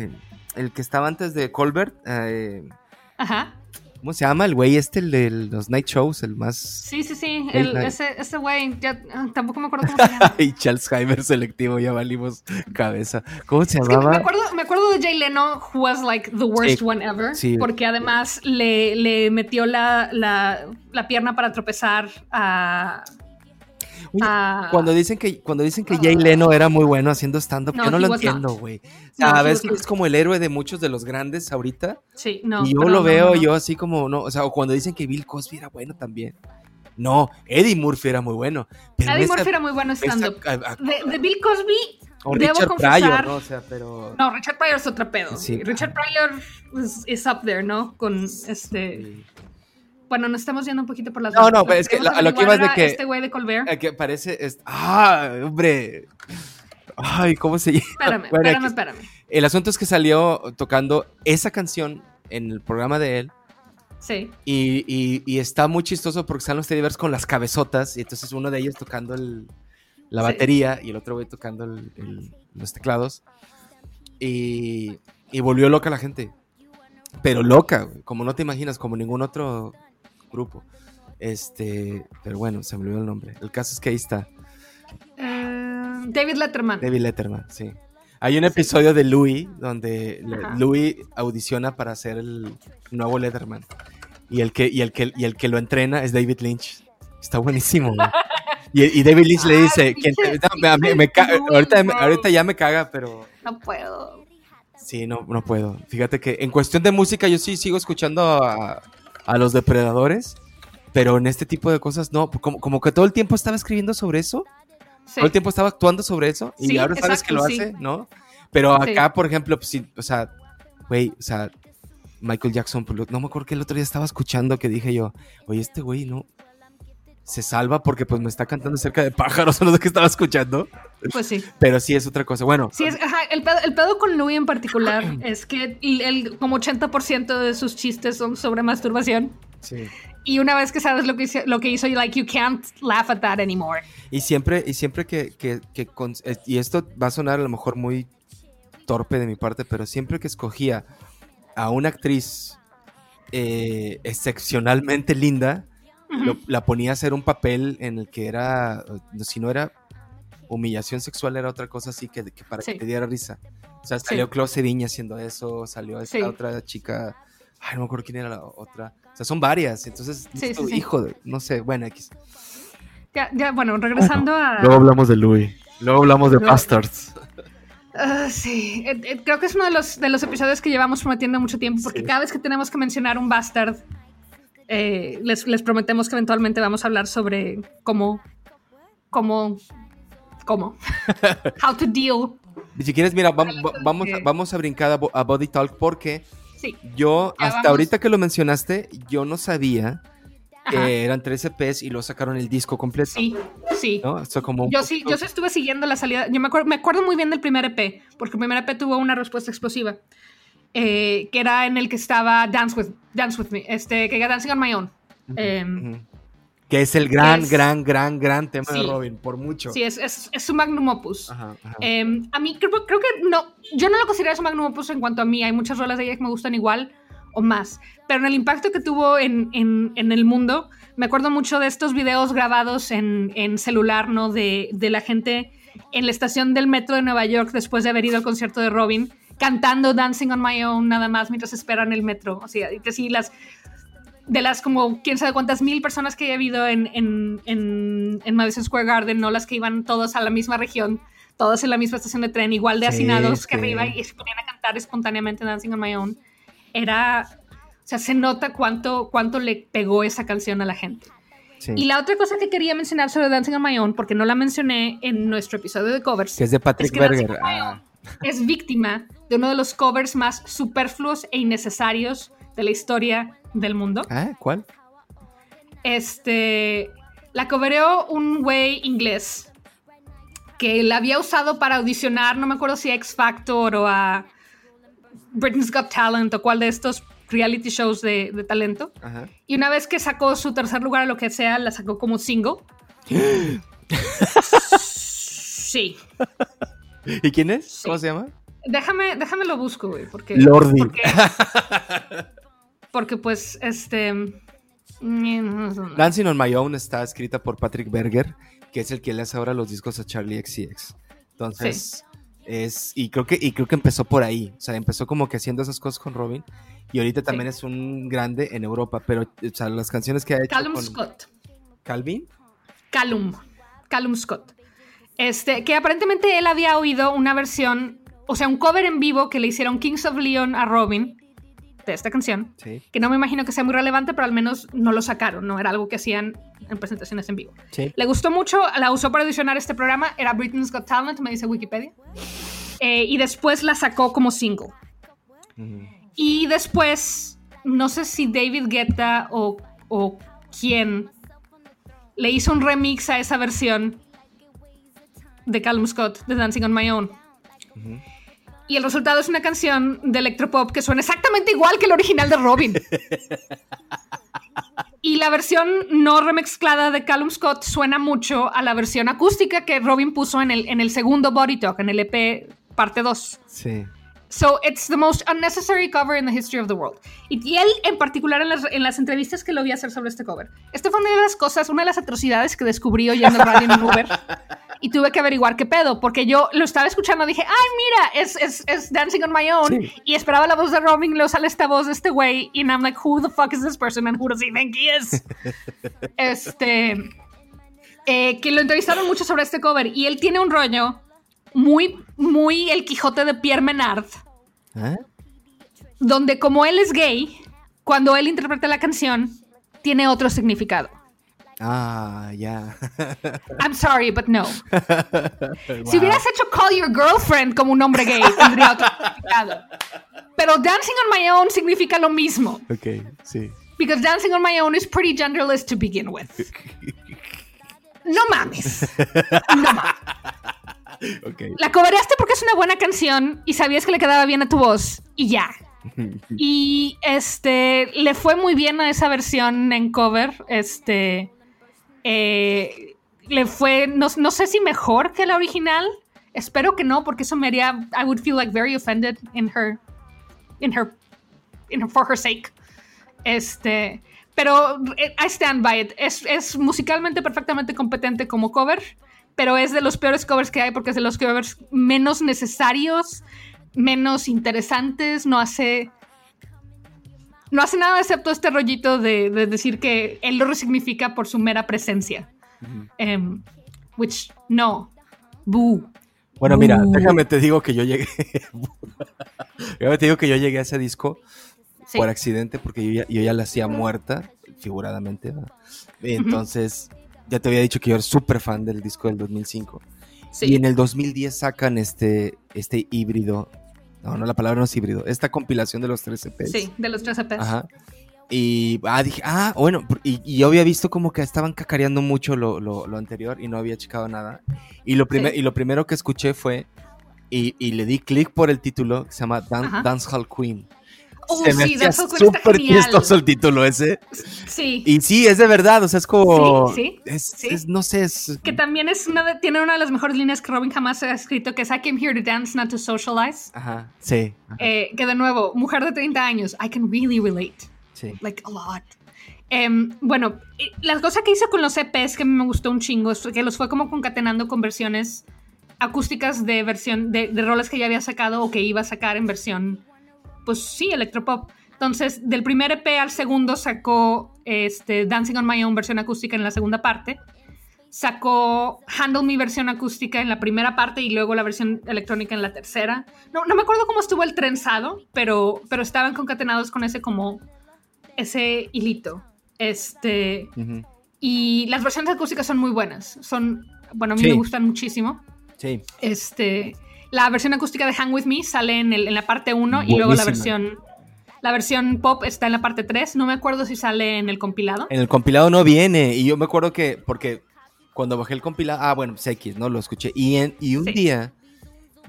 Speaker 1: el que estaba antes de Colbert. Eh,
Speaker 2: Ajá.
Speaker 1: ¿Cómo se llama? El güey este, el de los night shows, el más...
Speaker 2: Sí, sí, sí, ese, ese güey, ah, tampoco me acuerdo cómo se llama.
Speaker 1: y Charles Heimer selectivo, ya valimos cabeza. ¿Cómo se llamaba?
Speaker 2: me, acuerdo, me acuerdo de Jay Leno, who was like the worst one ever, porque además le, le metió la, la, la pierna para tropezar a...
Speaker 1: Ah. cuando dicen que cuando dicen que Jay Leno era muy bueno haciendo stand-up, yo no lo entiendo, güey. a veces es como el héroe de muchos de los grandes ahorita.
Speaker 2: Sí, no.
Speaker 1: Y yo lo veo yo así como, no, o sea, o cuando dicen que Bill Cosby era bueno también. No, Eddie Murphy era muy bueno.
Speaker 2: Eddie Murphy era muy bueno stand-up. De, Bill Cosby, debo confesar.
Speaker 1: ¿no? O sea, pero...
Speaker 2: No, Richard Pryor es otro pedo. Sí. Richard Pryor es up there, ¿no? Con este... Bueno, nos estamos yendo un poquito por las
Speaker 1: No, no, pero es que lo, que iba es de que.
Speaker 2: Este güey de Colbert.
Speaker 1: que parece. ah, hombre. Ay, ¿cómo se llama?
Speaker 2: Espérame, espérame, espérame.
Speaker 1: El asunto es que salió tocando esa canción en el programa de él.
Speaker 2: Sí.
Speaker 1: Y, y, está muy chistoso porque están los Teddy con las cabezotas. Y entonces uno de ellos tocando el, la batería y el otro güey tocando los teclados. Y, y volvió loca la gente. Pero loca, como no te imaginas, como ningún otro grupo. Este, pero bueno, se me olvidó el nombre. El caso es que ahí está.
Speaker 2: Eh, David Letterman.
Speaker 1: David Letterman, sí. Hay un episodio de Louis donde Louis audiciona para ser el nuevo Letterman. Y el que, y el que, y el que lo entrena es David Lynch. Está buenísimo. y, David Lynch le dice, ahorita, ahorita ya me caga, pero...
Speaker 2: No puedo.
Speaker 1: Sí, no, no puedo. Fíjate que en cuestión de música yo sí sigo escuchando a, a los depredadores, pero en este tipo de cosas no, como, como que todo el tiempo estaba escribiendo sobre eso, todo el tiempo estaba actuando sobre eso y ahora sabes que lo hace, ¿no? Pero acá, por ejemplo, pues sí, o sea, güey, o sea, Michael Jackson, pues, no me acuerdo que el otro día estaba escuchando que dije yo, oye, este güey no, se salva porque pues me está cantando cerca de pájaros, no sé qué estaba escuchando.
Speaker 2: Pues sí.
Speaker 1: Pero sí es otra cosa. Bueno.
Speaker 2: Sí, es, el, pedo, con Louis en particular es que el, como 80% de sus chistes son sobre masturbación. Sí. Y una vez que sabes lo que, hizo, lo que hizo, like, you can't laugh at that anymore.
Speaker 1: Y siempre, y siempre que, que, que eh, y esto va a sonar a lo mejor muy torpe de mi parte, pero siempre que escogía a una actriz eh, excepcionalmente linda, la ponía a hacer un papel en el que era, si no era humillación sexual, era otra cosa así que, para que te diera risa. O sea, salió sí. Viña haciendo eso, salió esta otra chica, ay, no me acuerdo quién era la otra. O sea, son varias, entonces, hijo de, no sé, bueno, X.
Speaker 2: Ya, ya, bueno, regresando a...
Speaker 1: Luego hablamos de Louis, luego hablamos de Bastards.
Speaker 2: Ah, sí, eh, eh, creo que es uno de los, de los episodios que llevamos prometiendo mucho tiempo, porque cada vez que tenemos que mencionar un Bastard, eh, les, les, prometemos que eventualmente vamos a hablar sobre cómo, cómo, cómo, how to deal.
Speaker 1: Si quieres, mira, vamos, vamos, vamos a brincar a, Body Talk porque yo, hasta ahorita que lo mencionaste, yo no sabía que eran 13 EPs y lo sacaron el disco completo.
Speaker 2: Sí, sí.
Speaker 1: como
Speaker 2: yo sí, yo sí estuve siguiendo la salida. Yo me acuerdo, me acuerdo muy bien del primer EP, porque el primer EP tuvo una respuesta explosiva. Eh, que era en el que estaba Dance With, Dance With Me, este, que era Dancing on My Own. Em,
Speaker 1: que es el gran, gran, gran, gran tema de Robin, por mucho.
Speaker 2: Sí, es, es, es su magnum opus. Em, a mí creo, creo, que no, yo no lo considero su magnum opus en cuanto a mí. Hay muchas rolas de ella que me gustan igual o más. Pero en el impacto que tuvo en, en, en el mundo, me acuerdo mucho de estos videos grabados en, en celular, ¿no? De, de la gente en la estación del metro de Nueva York después de haber ido al concierto de Robin cantando Dancing on My Own nada más mientras esperan el metro. O sea, que sí, las de las como quién sabe cuántas mil personas que haya habido en, en, en, Madison Square Garden, no las que iban todos a la misma región, todos en la misma estación de tren, igual de hacinados que arriba y se ponían a cantar espontáneamente Dancing on My Own. Era, o sea, se nota cuánto, cuánto le pegó esa canción a la gente. Y la otra cosa que quería mencionar sobre Dancing on My Own, porque no la mencioné en nuestro episodio de covers,
Speaker 1: que es de Patrick Berger
Speaker 2: es víctima de uno de los covers más superfluos e innecesarios de la historia del mundo.
Speaker 1: ¿Ah? ¿Cuál?
Speaker 2: Este. La covereó un güey inglés que la había usado para audicionar, no me acuerdo si a X Factor o a Britain's Got Talent o cuál de estos reality shows de, talento. Y una vez que sacó su tercer lugar o lo que sea, la sacó como single. sí.
Speaker 1: ¿Y quién es? ¿Cómo se llama?
Speaker 2: Déjame, déjame lo busco, güey, porque...
Speaker 1: Lordi.
Speaker 2: Porque, pues, este...
Speaker 1: Dancing on My Own está escrita por Patrick Berger, que es el que le hace ahora los discos a Charlie XCX. Entonces, es... Y creo, que, y creo que empezó por ahí. O sea, empezó como que haciendo esas cosas con Robin. Y ahorita también es un grande en Europa. Pero, o sea, las canciones que ha hecho
Speaker 2: Callum Scott.
Speaker 1: ¿Calvin?
Speaker 2: Callum. Callum Scott. Este, que aparentemente él había oído una versión, o sea, un cover en vivo que le hicieron Kings of Leon a Robin de esta canción. Que no me imagino que sea muy relevante, pero al menos no lo sacaron, no era algo que hacían en presentaciones en vivo. Le gustó mucho, la usó para audicionar este programa, era Britain's Got Talent, me dice Wikipedia. Eh, y después la sacó como single. Y después, no sé si David Guetta o, o quién le hizo un remix a esa versión de Callum Scott, de Dancing on My Own. Y el resultado es una canción de electropop que suena exactamente igual que el original de Robin. y la versión no remezclada de Callum Scott suena mucho a la versión acústica que Robin puso en el, en el segundo Body Talk, en el EP parte 2.
Speaker 1: Sí.
Speaker 2: So it's the most unnecessary cover in the history of the world. Y, él, en particular, en las, en las, entrevistas que lo vi hacer sobre este cover. Esta fue una de las cosas, una de las atrocidades que descubrí oyendo radio en Uber. Y tuve que averiguar qué pedo, porque yo lo estaba escuchando, dije, ay, mira, es, es, es Dancing on My Own, y esperaba la voz de Robin, luego sale esta voz de este güey, y I'm like, who the fuck is this person and who does he think he is? este, eh, que lo entrevistaron mucho sobre este cover, y él tiene un rollo muy, muy el Quijote de Pierre Menard, ¿Eh? donde como él es gay, cuando él interpreta la canción, tiene otro significado.
Speaker 1: Ah, ya.
Speaker 2: I'm sorry, but no. Si hubieras hecho Call Your Girlfriend como un hombre gay, tendría otro significado. Pero Dancing on My Own significa lo mismo.
Speaker 1: Ok, sí.
Speaker 2: Because Dancing on My Own is pretty genderless to begin with. no mames. No mames. La cobraste porque es una buena canción y sabías que le quedaba bien a tu voz y ya. Y este le fue muy bien a esa versión en cover. Este eh, le fue, no, no, sé si mejor que la original. Espero que no, porque eso me haría. I would feel like very offended in her, in her, in for her sake. Este, pero eh, I stand by it. Es, es musicalmente perfectamente competente como cover pero es de los peores covers que hay porque es de los covers menos necesarios, menos interesantes, no hace... No hace nada excepto este rollito de, decir que él lo resignifica por su mera presencia. Em, which, no. Boo.
Speaker 1: Bueno, mira, déjame te digo que yo llegué. déjame te digo que yo llegué a ese disco por accidente porque yo ya, la hacía muerta, figuradamente. Entonces, ya te había dicho que yo era súper fan del disco del 2005. Y en el 2010 sacan este, este híbrido. No, no, la palabra no es híbrido. Esta compilación de los tres EPs.
Speaker 2: Sí, de los tres EPs.
Speaker 1: Ajá. Y ah, dije, ah, bueno, y, yo había visto como que estaban cacareando mucho lo, lo, anterior y no había checado nada. Y lo, primer, y lo primero que escuché fue, y, y le di clic por el título, que se llama Dance Hall Queen.
Speaker 2: Oh, se me sí, súper
Speaker 1: chistoso el título ese.
Speaker 2: Sí.
Speaker 1: Y sí, es de verdad, o sea, es como... Sí, sí. Es, no sé, es...
Speaker 2: Que también es una tiene una de las mejores líneas que Robin jamás ha escrito, que es I came here to dance, not to socialize.
Speaker 1: Ajá, sí.
Speaker 2: Eh, que de nuevo, mujer de 30 años, I can really relate. Sí. Like, a lot. Em, bueno, la cosa que hice con los EPs que me gustó un chingo es que los fue como concatenando con versiones acústicas de versión de, de roles que ya había sacado o que iba a sacar en versión pues sí, electropop. Entonces, del primer EP al segundo sacó este, Dancing on My Own versión acústica en la segunda parte. Sacó Handle Me versión acústica en la primera parte y luego la versión electrónica en la tercera. No, no me acuerdo cómo estuvo el trenzado, pero, pero estaban concatenados con ese como ese hilito. Este. Y las versiones acústicas son muy buenas. Son, bueno, a mí me gustan muchísimo.
Speaker 1: Sí.
Speaker 2: Este. La versión acústica de Hang With Me sale en, el, en la parte 1 y luego la versión... La versión pop está en la parte 3. No me acuerdo si sale en el compilado.
Speaker 1: En el compilado no viene. Y yo me acuerdo que, porque cuando bajé el compilado, ah, bueno, pues X, ¿no? Lo escuché. Y, en, y un día,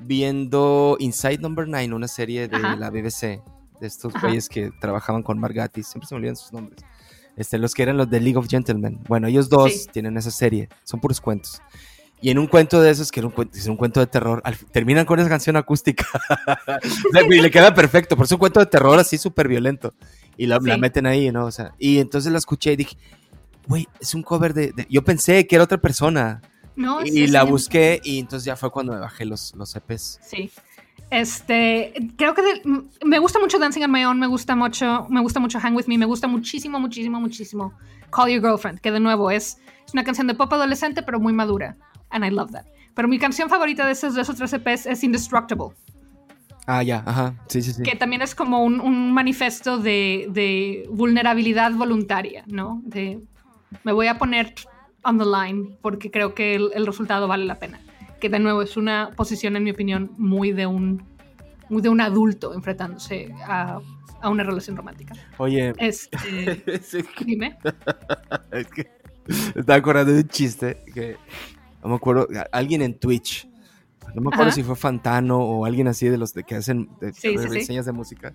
Speaker 1: viendo Inside Number 9, una serie de la BBC, de estos güeyes que trabajaban con Margatti, siempre se me olvidan sus nombres. Este, los que eran los de League of Gentlemen. Bueno, ellos dos tienen esa serie, son puros cuentos. Y en un cuento de esos, que era un, cuento, es un cuento de terror, terminan con esa canción acústica. y le queda perfecto, por eso es un cuento de terror así súper violento. Y la, meten ahí, ¿no? O sea, y entonces la escuché y dije, güey, es un cover de, Yo pensé que era otra persona.
Speaker 2: No,
Speaker 1: y la busqué y entonces ya fue cuando me bajé los, los EPs.
Speaker 2: Sí. Este, creo que me gusta mucho Dancing on My Own, me gusta mucho, me gusta mucho Hang With Me, me gusta muchísimo, muchísimo, muchísimo Call Your Girlfriend, que de nuevo es, es una canción de pop adolescente, pero muy madura and I love that. Pero mi canción favorita de esos, de esos tres EPs es Indestructible.
Speaker 1: Ah, ya, ajá, sí, sí, sí.
Speaker 2: Que también es como un, un manifiesto de, de, vulnerabilidad voluntaria, ¿no? De me voy a poner on the line porque creo que el, el, resultado vale la pena. Que de nuevo es una posición, en mi opinión, muy de un, muy de un adulto enfrentándose a, a una relación romántica.
Speaker 1: Oye,
Speaker 2: este, dime.
Speaker 1: es que estaba acordando de un chiste que no me acuerdo, alguien en Twitch, no me acuerdo si fue Fantano o alguien así de los de que hacen de, reseñas de música,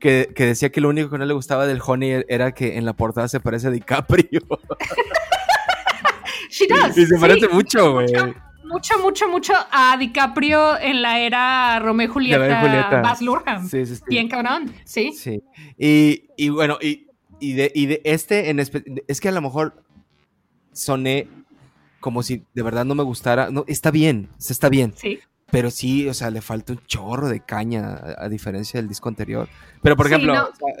Speaker 1: que, que, decía que lo único que no le gustaba del Honey era que en la portada se parece a DiCaprio.
Speaker 2: She does.
Speaker 1: Y se parece mucho, güey.
Speaker 2: Mucho, mucho, mucho a DiCaprio en la era Romeo y Julieta, Julieta. Baz Luhrmann. Sí, sí, sí. Bien cabrón, sí.
Speaker 1: Sí. Y, y bueno, y, y, de, y de este, en es que a lo mejor soné como si de verdad no me gustara. No, está bien, está bien.
Speaker 2: Sí.
Speaker 1: Pero sí, o sea, le falta un chorro de caña a, diferencia del disco anterior. Pero por ejemplo,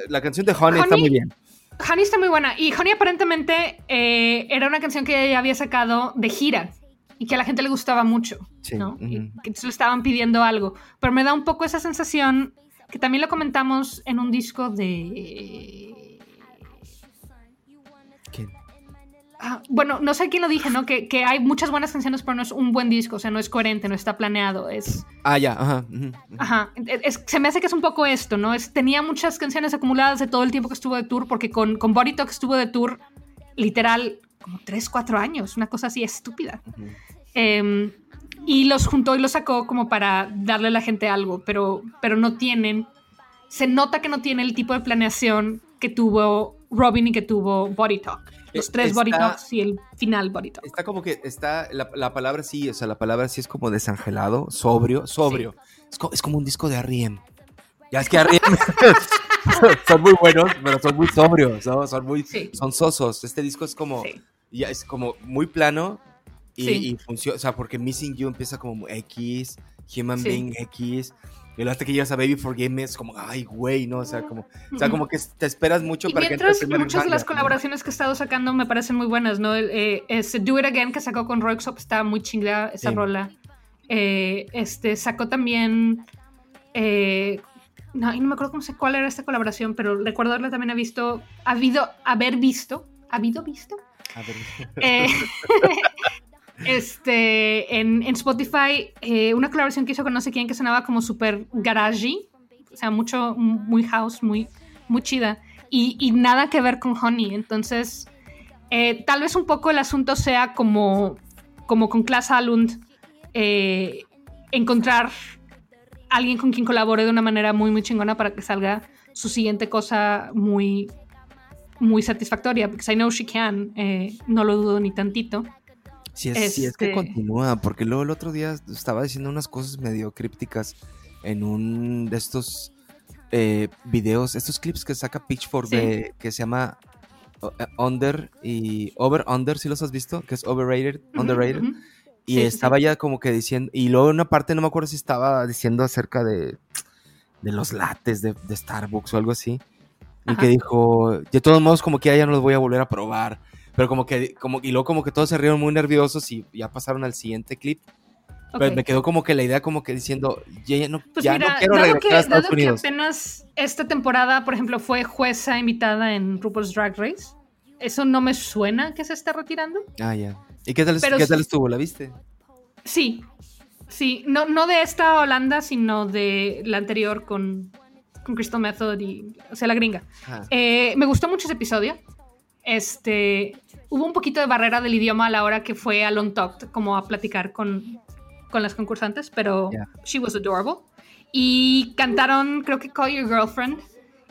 Speaker 1: la, canción de Honey, está muy bien.
Speaker 2: Honey está muy buena. Y Honey aparentemente eh, era una canción que ella había sacado de gira y que a la gente le gustaba mucho. Sí. ¿no? que le estaban pidiendo algo. Pero me da un poco esa sensación que también lo comentamos en un disco de Ah, bueno, no sé quién lo dije, ¿no? Que, hay muchas buenas canciones, pero no es un buen disco, o sea, no es coherente, no está planeado, es...
Speaker 1: Ah, ya, ajá.
Speaker 2: Ajá, se me hace que es un poco esto, ¿no? Es, tenía muchas canciones acumuladas de todo el tiempo que estuvo de tour, porque con, con Body Talk estuvo de tour literal como 3, 4 años, una cosa así estúpida. Em, y los juntó y los sacó como para darle a la gente algo, pero, pero no tienen, se nota que no tiene el tipo de planeación que tuvo Robin y que tuvo Body Talk. Los tres Body Talks y el final Body Talk.
Speaker 1: Está como que está, la, palabra sí, o sea, la palabra sí es como desangelado, sobrio, sobrio. Es, como un disco de R.E.M. Ya es que R.E.M. son muy buenos, pero son muy sobrios, son muy, son sosos. Este disco es como, ya es como muy plano y, funciona, o sea, porque Missing You empieza como X, Human Being X, y hasta que llegas a Baby Forgive Me es como, ay, güey, ¿no? O sea, como, o sea, como que te esperas mucho
Speaker 2: para que muchas de las colaboraciones que he estado sacando me parecen muy buenas, ¿no? Eh, Do It Again que sacó con Roxop está muy chingada esa rola. Eh, este, sacó también... Eh, no, y no me acuerdo cómo sé cuál era esta colaboración, pero recuerdo haberla también ha visto, ha habido, haber visto, ¿ha habido visto? Eh, este, en, Spotify, eh, una colaboración que hizo con no sé quién que sonaba como super garagey, o sea, mucho, muy house, muy, muy chida, y, nada que ver con Honey. Entonces, eh, tal vez un poco el asunto sea como, como con Klaas Alund, eh, encontrar alguien con quien colabore de una manera muy, muy chingona para que salga su siguiente cosa muy, muy satisfactoria, porque I know she can, no lo dudo ni tantito.
Speaker 1: Si es, es que este continúa, porque luego el otro día estaba diciendo unas cosas medio crípticas en un de estos eh, videos, estos clips que saca Pitchfork de, que se llama eh, Under y Over Under, si los has visto, que es overrated, underrated. Y estaba ya como que diciendo, y luego en una parte no me acuerdo si estaba diciendo acerca de, de los lates de, Starbucks o algo así. Y que dijo, de todos modos como que ya no los voy a volver a probar. Pero como que, como, y luego como que todos se rieron muy nerviosos y ya pasaron al siguiente clip. Pero me quedó como que la idea como que diciendo, ya, no, pues ya no quiero regresar que, a Estados dado Unidos.
Speaker 2: que apenas esta temporada, por ejemplo, fue jueza invitada en RuPaul's Drag Race, eso no me suena que se esté retirando.
Speaker 1: Ah, ya. ¿Y qué tal, ¿qué tal estuvo? ¿La viste?
Speaker 2: Sí, sí. No, no de esta Holanda, sino de la anterior con, con Crystal Method y, o sea, la gringa. Eh, me gustó mucho ese episodio. Este, hubo un poquito de barrera del idioma a la hora que fue a Long Talk, como a platicar con, con las concursantes, pero she was adorable. Y cantaron, creo que Call Your Girlfriend,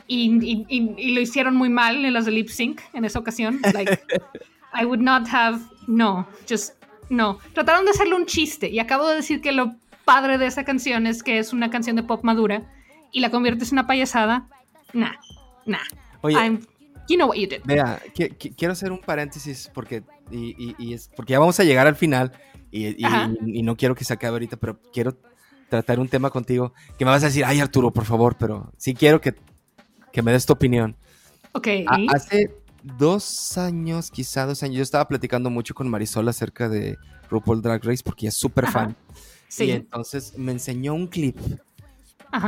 Speaker 2: y, y, lo hicieron muy mal en las de lip sync en esa ocasión. Like, I would not have, no, just, no. Trataron de hacerle un chiste, y acabo de decir que lo padre de esa canción es que es una canción de pop madura, y la conviertes en una payasada. Nah, nah. Oye, You know what you did.
Speaker 1: Vea, quiero hacer un paréntesis porque, y, es, porque ya vamos a llegar al final y, no quiero que se acabe ahorita, pero quiero tratar un tema contigo que me vas a decir, ay Arturo, por favor, pero sí quiero que, me des tu opinión.
Speaker 2: Ok.
Speaker 1: hace dos años, quizá dos años, yo estaba platicando mucho con Marisol acerca de RuPaul Drag Race porque ella es súper fan. Sí. Y entonces me enseñó un clip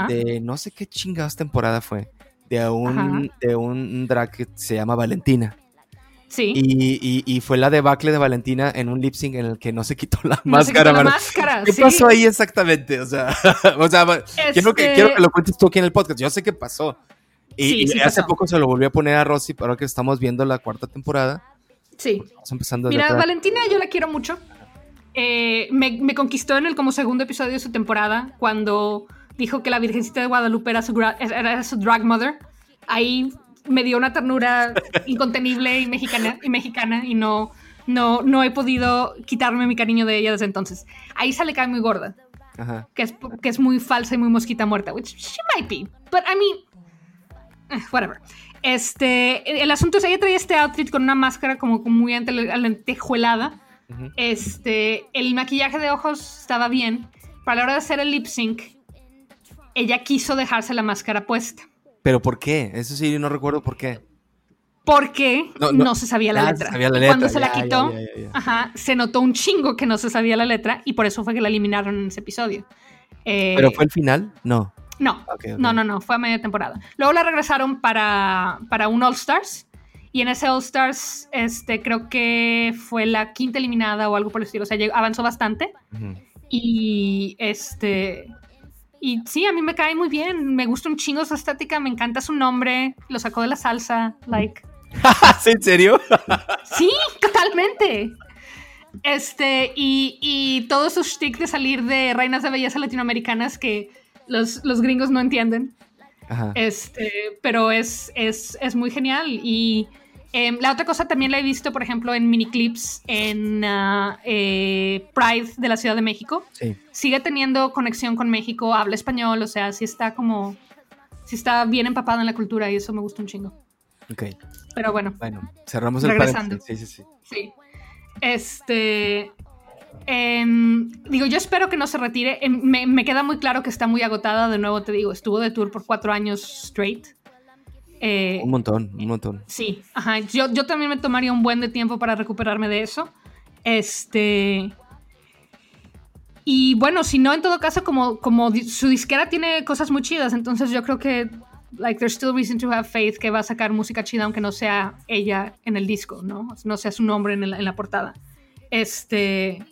Speaker 1: de no sé qué chingadas temporada fue de un, de un drag que se llama Valentina.
Speaker 2: Sí.
Speaker 1: Y, y, fue la debacle de Valentina en un lip sync en el que no se quitó la máscara.
Speaker 2: la máscara
Speaker 1: ¿Qué pasó ahí exactamente? O sea, o sea quiero, que, quiero que lo cuentes tú aquí en el podcast. Yo sé qué pasó. Y, hace poco se lo volví a poner a Rosy, ahora que estamos viendo la cuarta temporada.
Speaker 2: Sí. empezando Mira, Valentina yo la quiero mucho. Eh, me, me, conquistó en el como segundo episodio de su temporada cuando dijo que la Virgencita de Guadalupe era su, era su drag mother. Ahí me dio una ternura incontenible y mexicana y, mexicana y no, no, no he podido quitarme mi cariño de ella desde entonces. Ahí sale cae muy gorda. Que, es, que es muy falsa y muy mosquita muerta, which she might be, but I mean, eh, whatever. Este, el asunto es, ella traía este outfit con una máscara como muy alentejuelada. Este, el maquillaje de ojos estaba bien. Para la hora de hacer el lip sync, ella quiso dejarse la máscara puesta.
Speaker 1: ¿Pero por qué? Eso sí, no recuerdo por qué.
Speaker 2: Porque no, se sabía la, letra. Cuando se la quitó, se notó un chingo que no se sabía la letra y por eso fue que la eliminaron en ese episodio.
Speaker 1: Eh, ¿Pero fue el final? No.
Speaker 2: No, no, no, no, fue a media temporada. Luego la regresaron para, para un All Stars y en ese All Stars este, creo que fue la quinta eliminada o algo por el estilo, o sea, avanzó bastante. Y este y sí, a mí me cae muy bien. Me gusta un chingo su estética, me encanta su nombre. Lo sacó de la salsa, like.
Speaker 1: ¿En serio?
Speaker 2: sí, totalmente. Este, y, y todo su shtick de salir de reinas de belleza latinoamericanas que los, los gringos no entienden. Este, pero es, es, es, muy genial. Y em, la otra cosa también la he visto, por ejemplo, en miniclips en eh, Pride de la Ciudad de México. Sigue teniendo conexión con México, habla español, o sea, sí está como. Sí está bien empapado en la cultura y eso me gusta un chingo.
Speaker 1: Ok.
Speaker 2: Pero bueno.
Speaker 1: Bueno, cerramos el
Speaker 2: Regresando. Sí, sí, sí. Sí. Este. Em, digo, yo espero que no se retire. Em, me, queda muy claro que está muy agotada. De nuevo te digo, estuvo de tour por cuatro años straight.
Speaker 1: Eh, un montón, un montón.
Speaker 2: Sí, ajá. Yo, yo también me tomaría un buen de tiempo para recuperarme de eso. Este. Y bueno, si no, en todo caso, como, como su disquera tiene cosas muy chidas, entonces yo creo que like there's still reason to have faith que va a sacar música chida aunque no sea ella en el disco, ¿no? No sea su nombre en, en la portada. Este.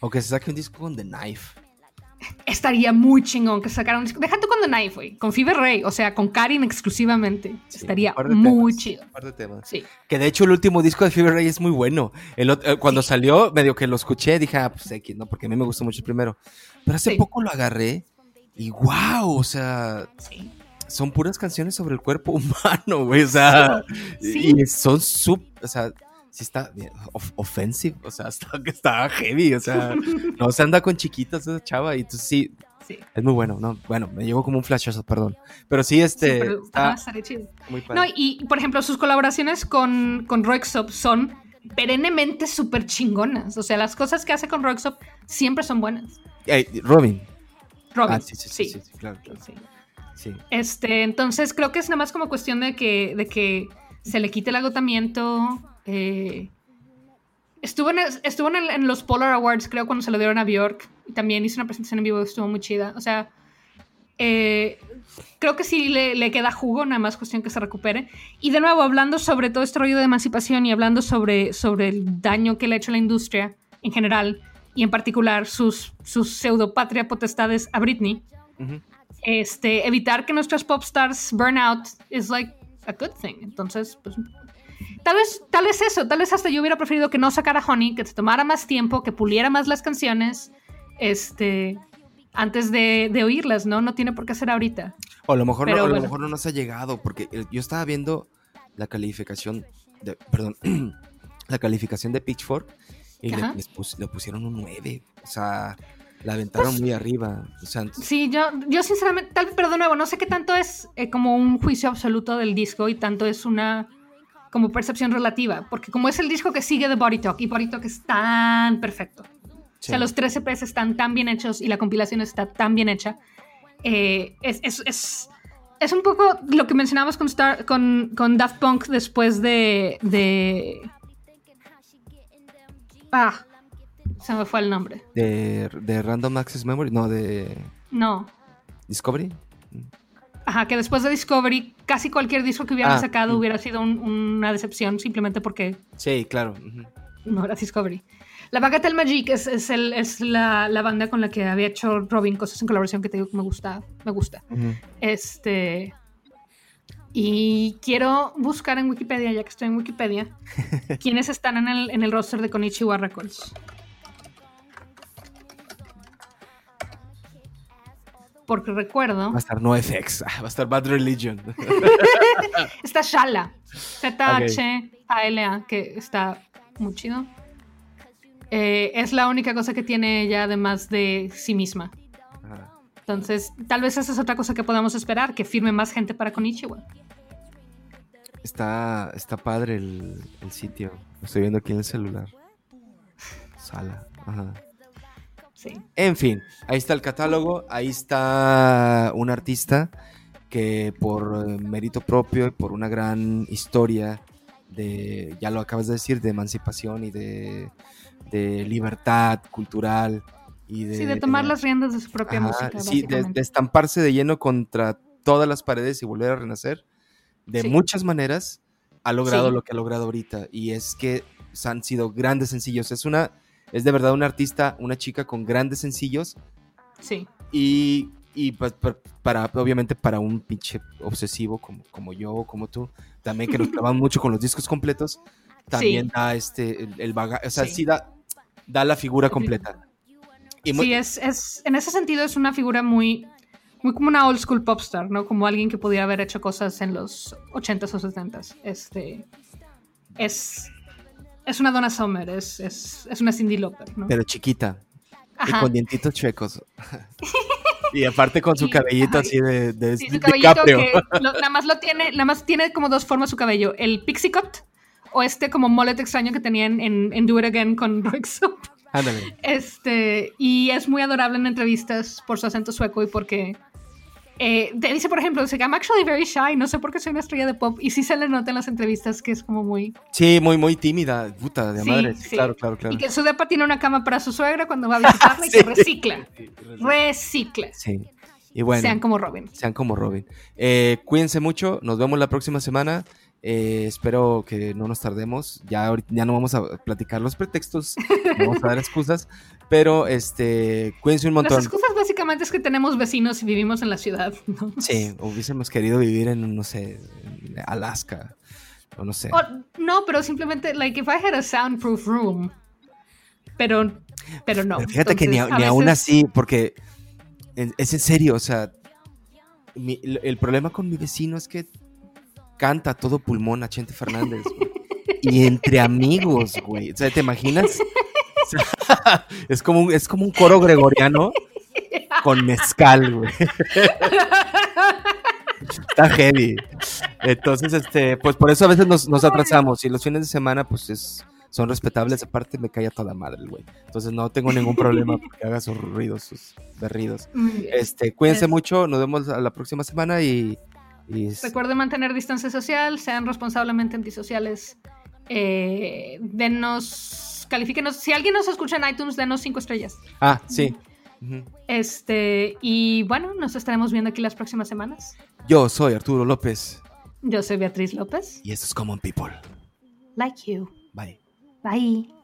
Speaker 1: O que se saque un disco con The Knife.
Speaker 2: Estaría muy chingón que sacara un disco. Deja tú con The Knife. Con Fever Ray, o sea, con Karin exclusivamente. Estaría muy chido.
Speaker 1: Un par de temas. Sí. Que de hecho el último disco de Fever Ray es muy bueno. El, eh, cuando salió, medio que lo escuché, dije, ah, pues X, ¿no? Porque a mí me gustó mucho el primero. Pero hace poco lo agarré y wow, o sea. Sí son puras canciones sobre el cuerpo humano, güey. O sea, y son sub, o sea, sí está offensive, o sea, está, está heavy, o sea, no se anda con chiquitas esa chava y entonces sí, sí. es muy bueno, no, bueno, me llegó como un flashazo, perdón, pero sí, este, sí, está,
Speaker 2: chido. Muy No, y por ejemplo, sus colaboraciones con, con Roxop son perennemente súper chingonas, o sea, las cosas que hace con Roxop siempre son buenas.
Speaker 1: Robin.
Speaker 2: Robin, ah, sí, sí, sí, sí, claro, claro. Este, entonces creo que es nada más como cuestión de que, de que se le quite el agotamiento. Eh, estuvo en, estuvo en, los Polar Awards, creo, cuando se lo dieron a Bjork. Y también hizo una presentación en vivo, estuvo muy chida. O sea, eh, creo que sí le, queda jugo, nada más cuestión que se recupere. Y de nuevo, hablando sobre todo este rollo de emancipación y hablando sobre, sobre el daño que le ha hecho la industria en general y en particular sus, sus pseudopatria potestades a Britney este, evitar que nuestras pop stars burn out is like a good thing. Entonces, pues tal vez, tal vez eso, tal vez hasta yo hubiera preferido que no sacara Honey, que se tomara más tiempo, que puliera más las canciones, este, antes de, oírlas, ¿no? No tiene por qué ser ahorita.
Speaker 1: O a lo mejor, no, a lo mejor no nos ha llegado, porque yo estaba viendo la calificación de, perdón, la calificación de Pitchfork y le, le pusieron un 9. O sea, la aventaron pues muy arriba.
Speaker 2: sí, yo, yo sinceramente, tal, pero de nuevo, no sé qué tanto es eh, como un juicio absoluto del disco y tanto es una como percepción relativa, porque como es el disco que sigue de Body Talk y Body Talk es tan perfecto. O sea, los tres EPs están tan bien hechos y la compilación está tan bien hecha. Eh, es, es, es, es, un poco lo que mencionamos con, Star, con, con Daft Punk después de, de... Ah, se me fue el nombre.
Speaker 1: De, de Random Access Memory, no, de...
Speaker 2: No.
Speaker 1: Discovery.
Speaker 2: Ajá, que después de Discovery, casi cualquier disco que hubieran ah, sacado mm. hubiera sido una decepción simplemente porque...
Speaker 1: Sí, claro.
Speaker 2: No era Discovery. La Bagatelle Magic es, es, el, es la, la, banda con la que había hecho Robin cosas en colaboración que te digo que me gusta. Me gusta. Este... Y quiero buscar en Wikipedia, ya que estoy en Wikipedia, quiénes están en el, en el roster de Konichiwa Records. Porque recuerdo.
Speaker 1: Va a estar NoFX, va a estar Bad Religion.
Speaker 2: está Shala, Z-H-A-L-A, que está muy chido. Eh, es la única cosa que tiene ella además de sí misma. Entonces, tal vez esa es otra cosa que podamos esperar, que firme más gente para Konichiwa.
Speaker 1: Está, está padre el, el sitio. Lo estoy viendo aquí en el celular. Sala. Ajá. En fin, ahí está el catálogo, ahí está un artista que por eh, mérito propio y por una gran historia de, ya lo acabas de decir, de emancipación y de, libertad cultural y de...
Speaker 2: Sí, de tomar las riendas de su propia música.
Speaker 1: Sí, de, estamparse de lleno contra todas las paredes y volver a renacer. De muchas maneras ha logrado lo que ha logrado ahorita y es que han sido grandes sencillos. Es una es de verdad una artista, una chica con grandes sencillos.
Speaker 2: Sí.
Speaker 1: Y y pues para, obviamente para un pinche obsesivo como, como yo o como tú, también que nos clavan mucho con los discos completos, también da este, el, bagaje, o sea, sí, da, da la figura completa.
Speaker 2: Y sí, es, es, en ese sentido es una figura muy, muy como una old school popstar, ¿no? Como alguien que podía haber hecho cosas en los 80s o 70s. Este, es, es una Donna Summer, es, es, es una Cindy Lauper, ¿no?
Speaker 1: Pero chiquita. Y con dientitos chuecos. y aparte con su cabellito así de, de, sí, su cabellito Que
Speaker 2: nada más lo tiene, nada más tiene como dos formas su cabello. El pixie cut o este como mullet extraño que tenían en, en Do It Again con Roixop. Ándale. Este, y es muy adorable en entrevistas por su acento sueco y porque eh, te dice, por ejemplo, dice, I'm actually very shy, no sé por qué soy una estrella de pop. Y sí se le nota en las entrevistas que es como muy...
Speaker 1: Sí, muy, muy tímida, puta de madre. Claro, claro, claro.
Speaker 2: Y que su depa tiene una cama para su suegra cuando va a visitarla y se recicla. recicla. Sí. Y bueno. Sean como Robin.
Speaker 1: Sean como Robin. Eh, cuídense mucho, nos vemos la próxima semana. Eh, espero que no nos tardemos. Ya, ya no vamos a platicar los pretextos, vamos a dar excusas, pero este, cuídense un montón.
Speaker 2: Las excusas básicamente es que tenemos vecinos y vivimos en la ciudad.
Speaker 1: Sí, hubiésemos querido vivir en, no sé, Alaska, o no sé.
Speaker 2: no, pero simplemente, like, if I had a soundproof room, pero, pero no.
Speaker 1: fíjate que ni, aún así, porque es en serio, o sea, el problema con mi vecino es que canta todo pulmón a Chente Fernández. Y entre amigos, güey. O sea, ¿te imaginas? es, como un, es como un coro gregoriano con mezcal, güey. Está heavy. Entonces, este, pues por eso a veces nos, atrasamos. Y los fines de semana, pues es, son respetables. Aparte, me cae a toda madre güey. Entonces, no tengo ningún problema porque haga sus ruidos, sus berridos. Este, cuídense mucho. Nos vemos la próxima semana y
Speaker 2: Recuerden mantener distancia social, sean responsablemente antisociales. Eh, denos, califíquenos. Si alguien nos escucha en iTunes, denos cinco estrellas.
Speaker 1: Ah, sí.
Speaker 2: Este, y bueno, nos estaremos viendo aquí las próximas semanas.
Speaker 1: Yo soy Arturo López.
Speaker 2: Yo soy Beatriz López.
Speaker 1: Y esto es Common People.
Speaker 2: Like you.
Speaker 1: Bye.
Speaker 2: Bye.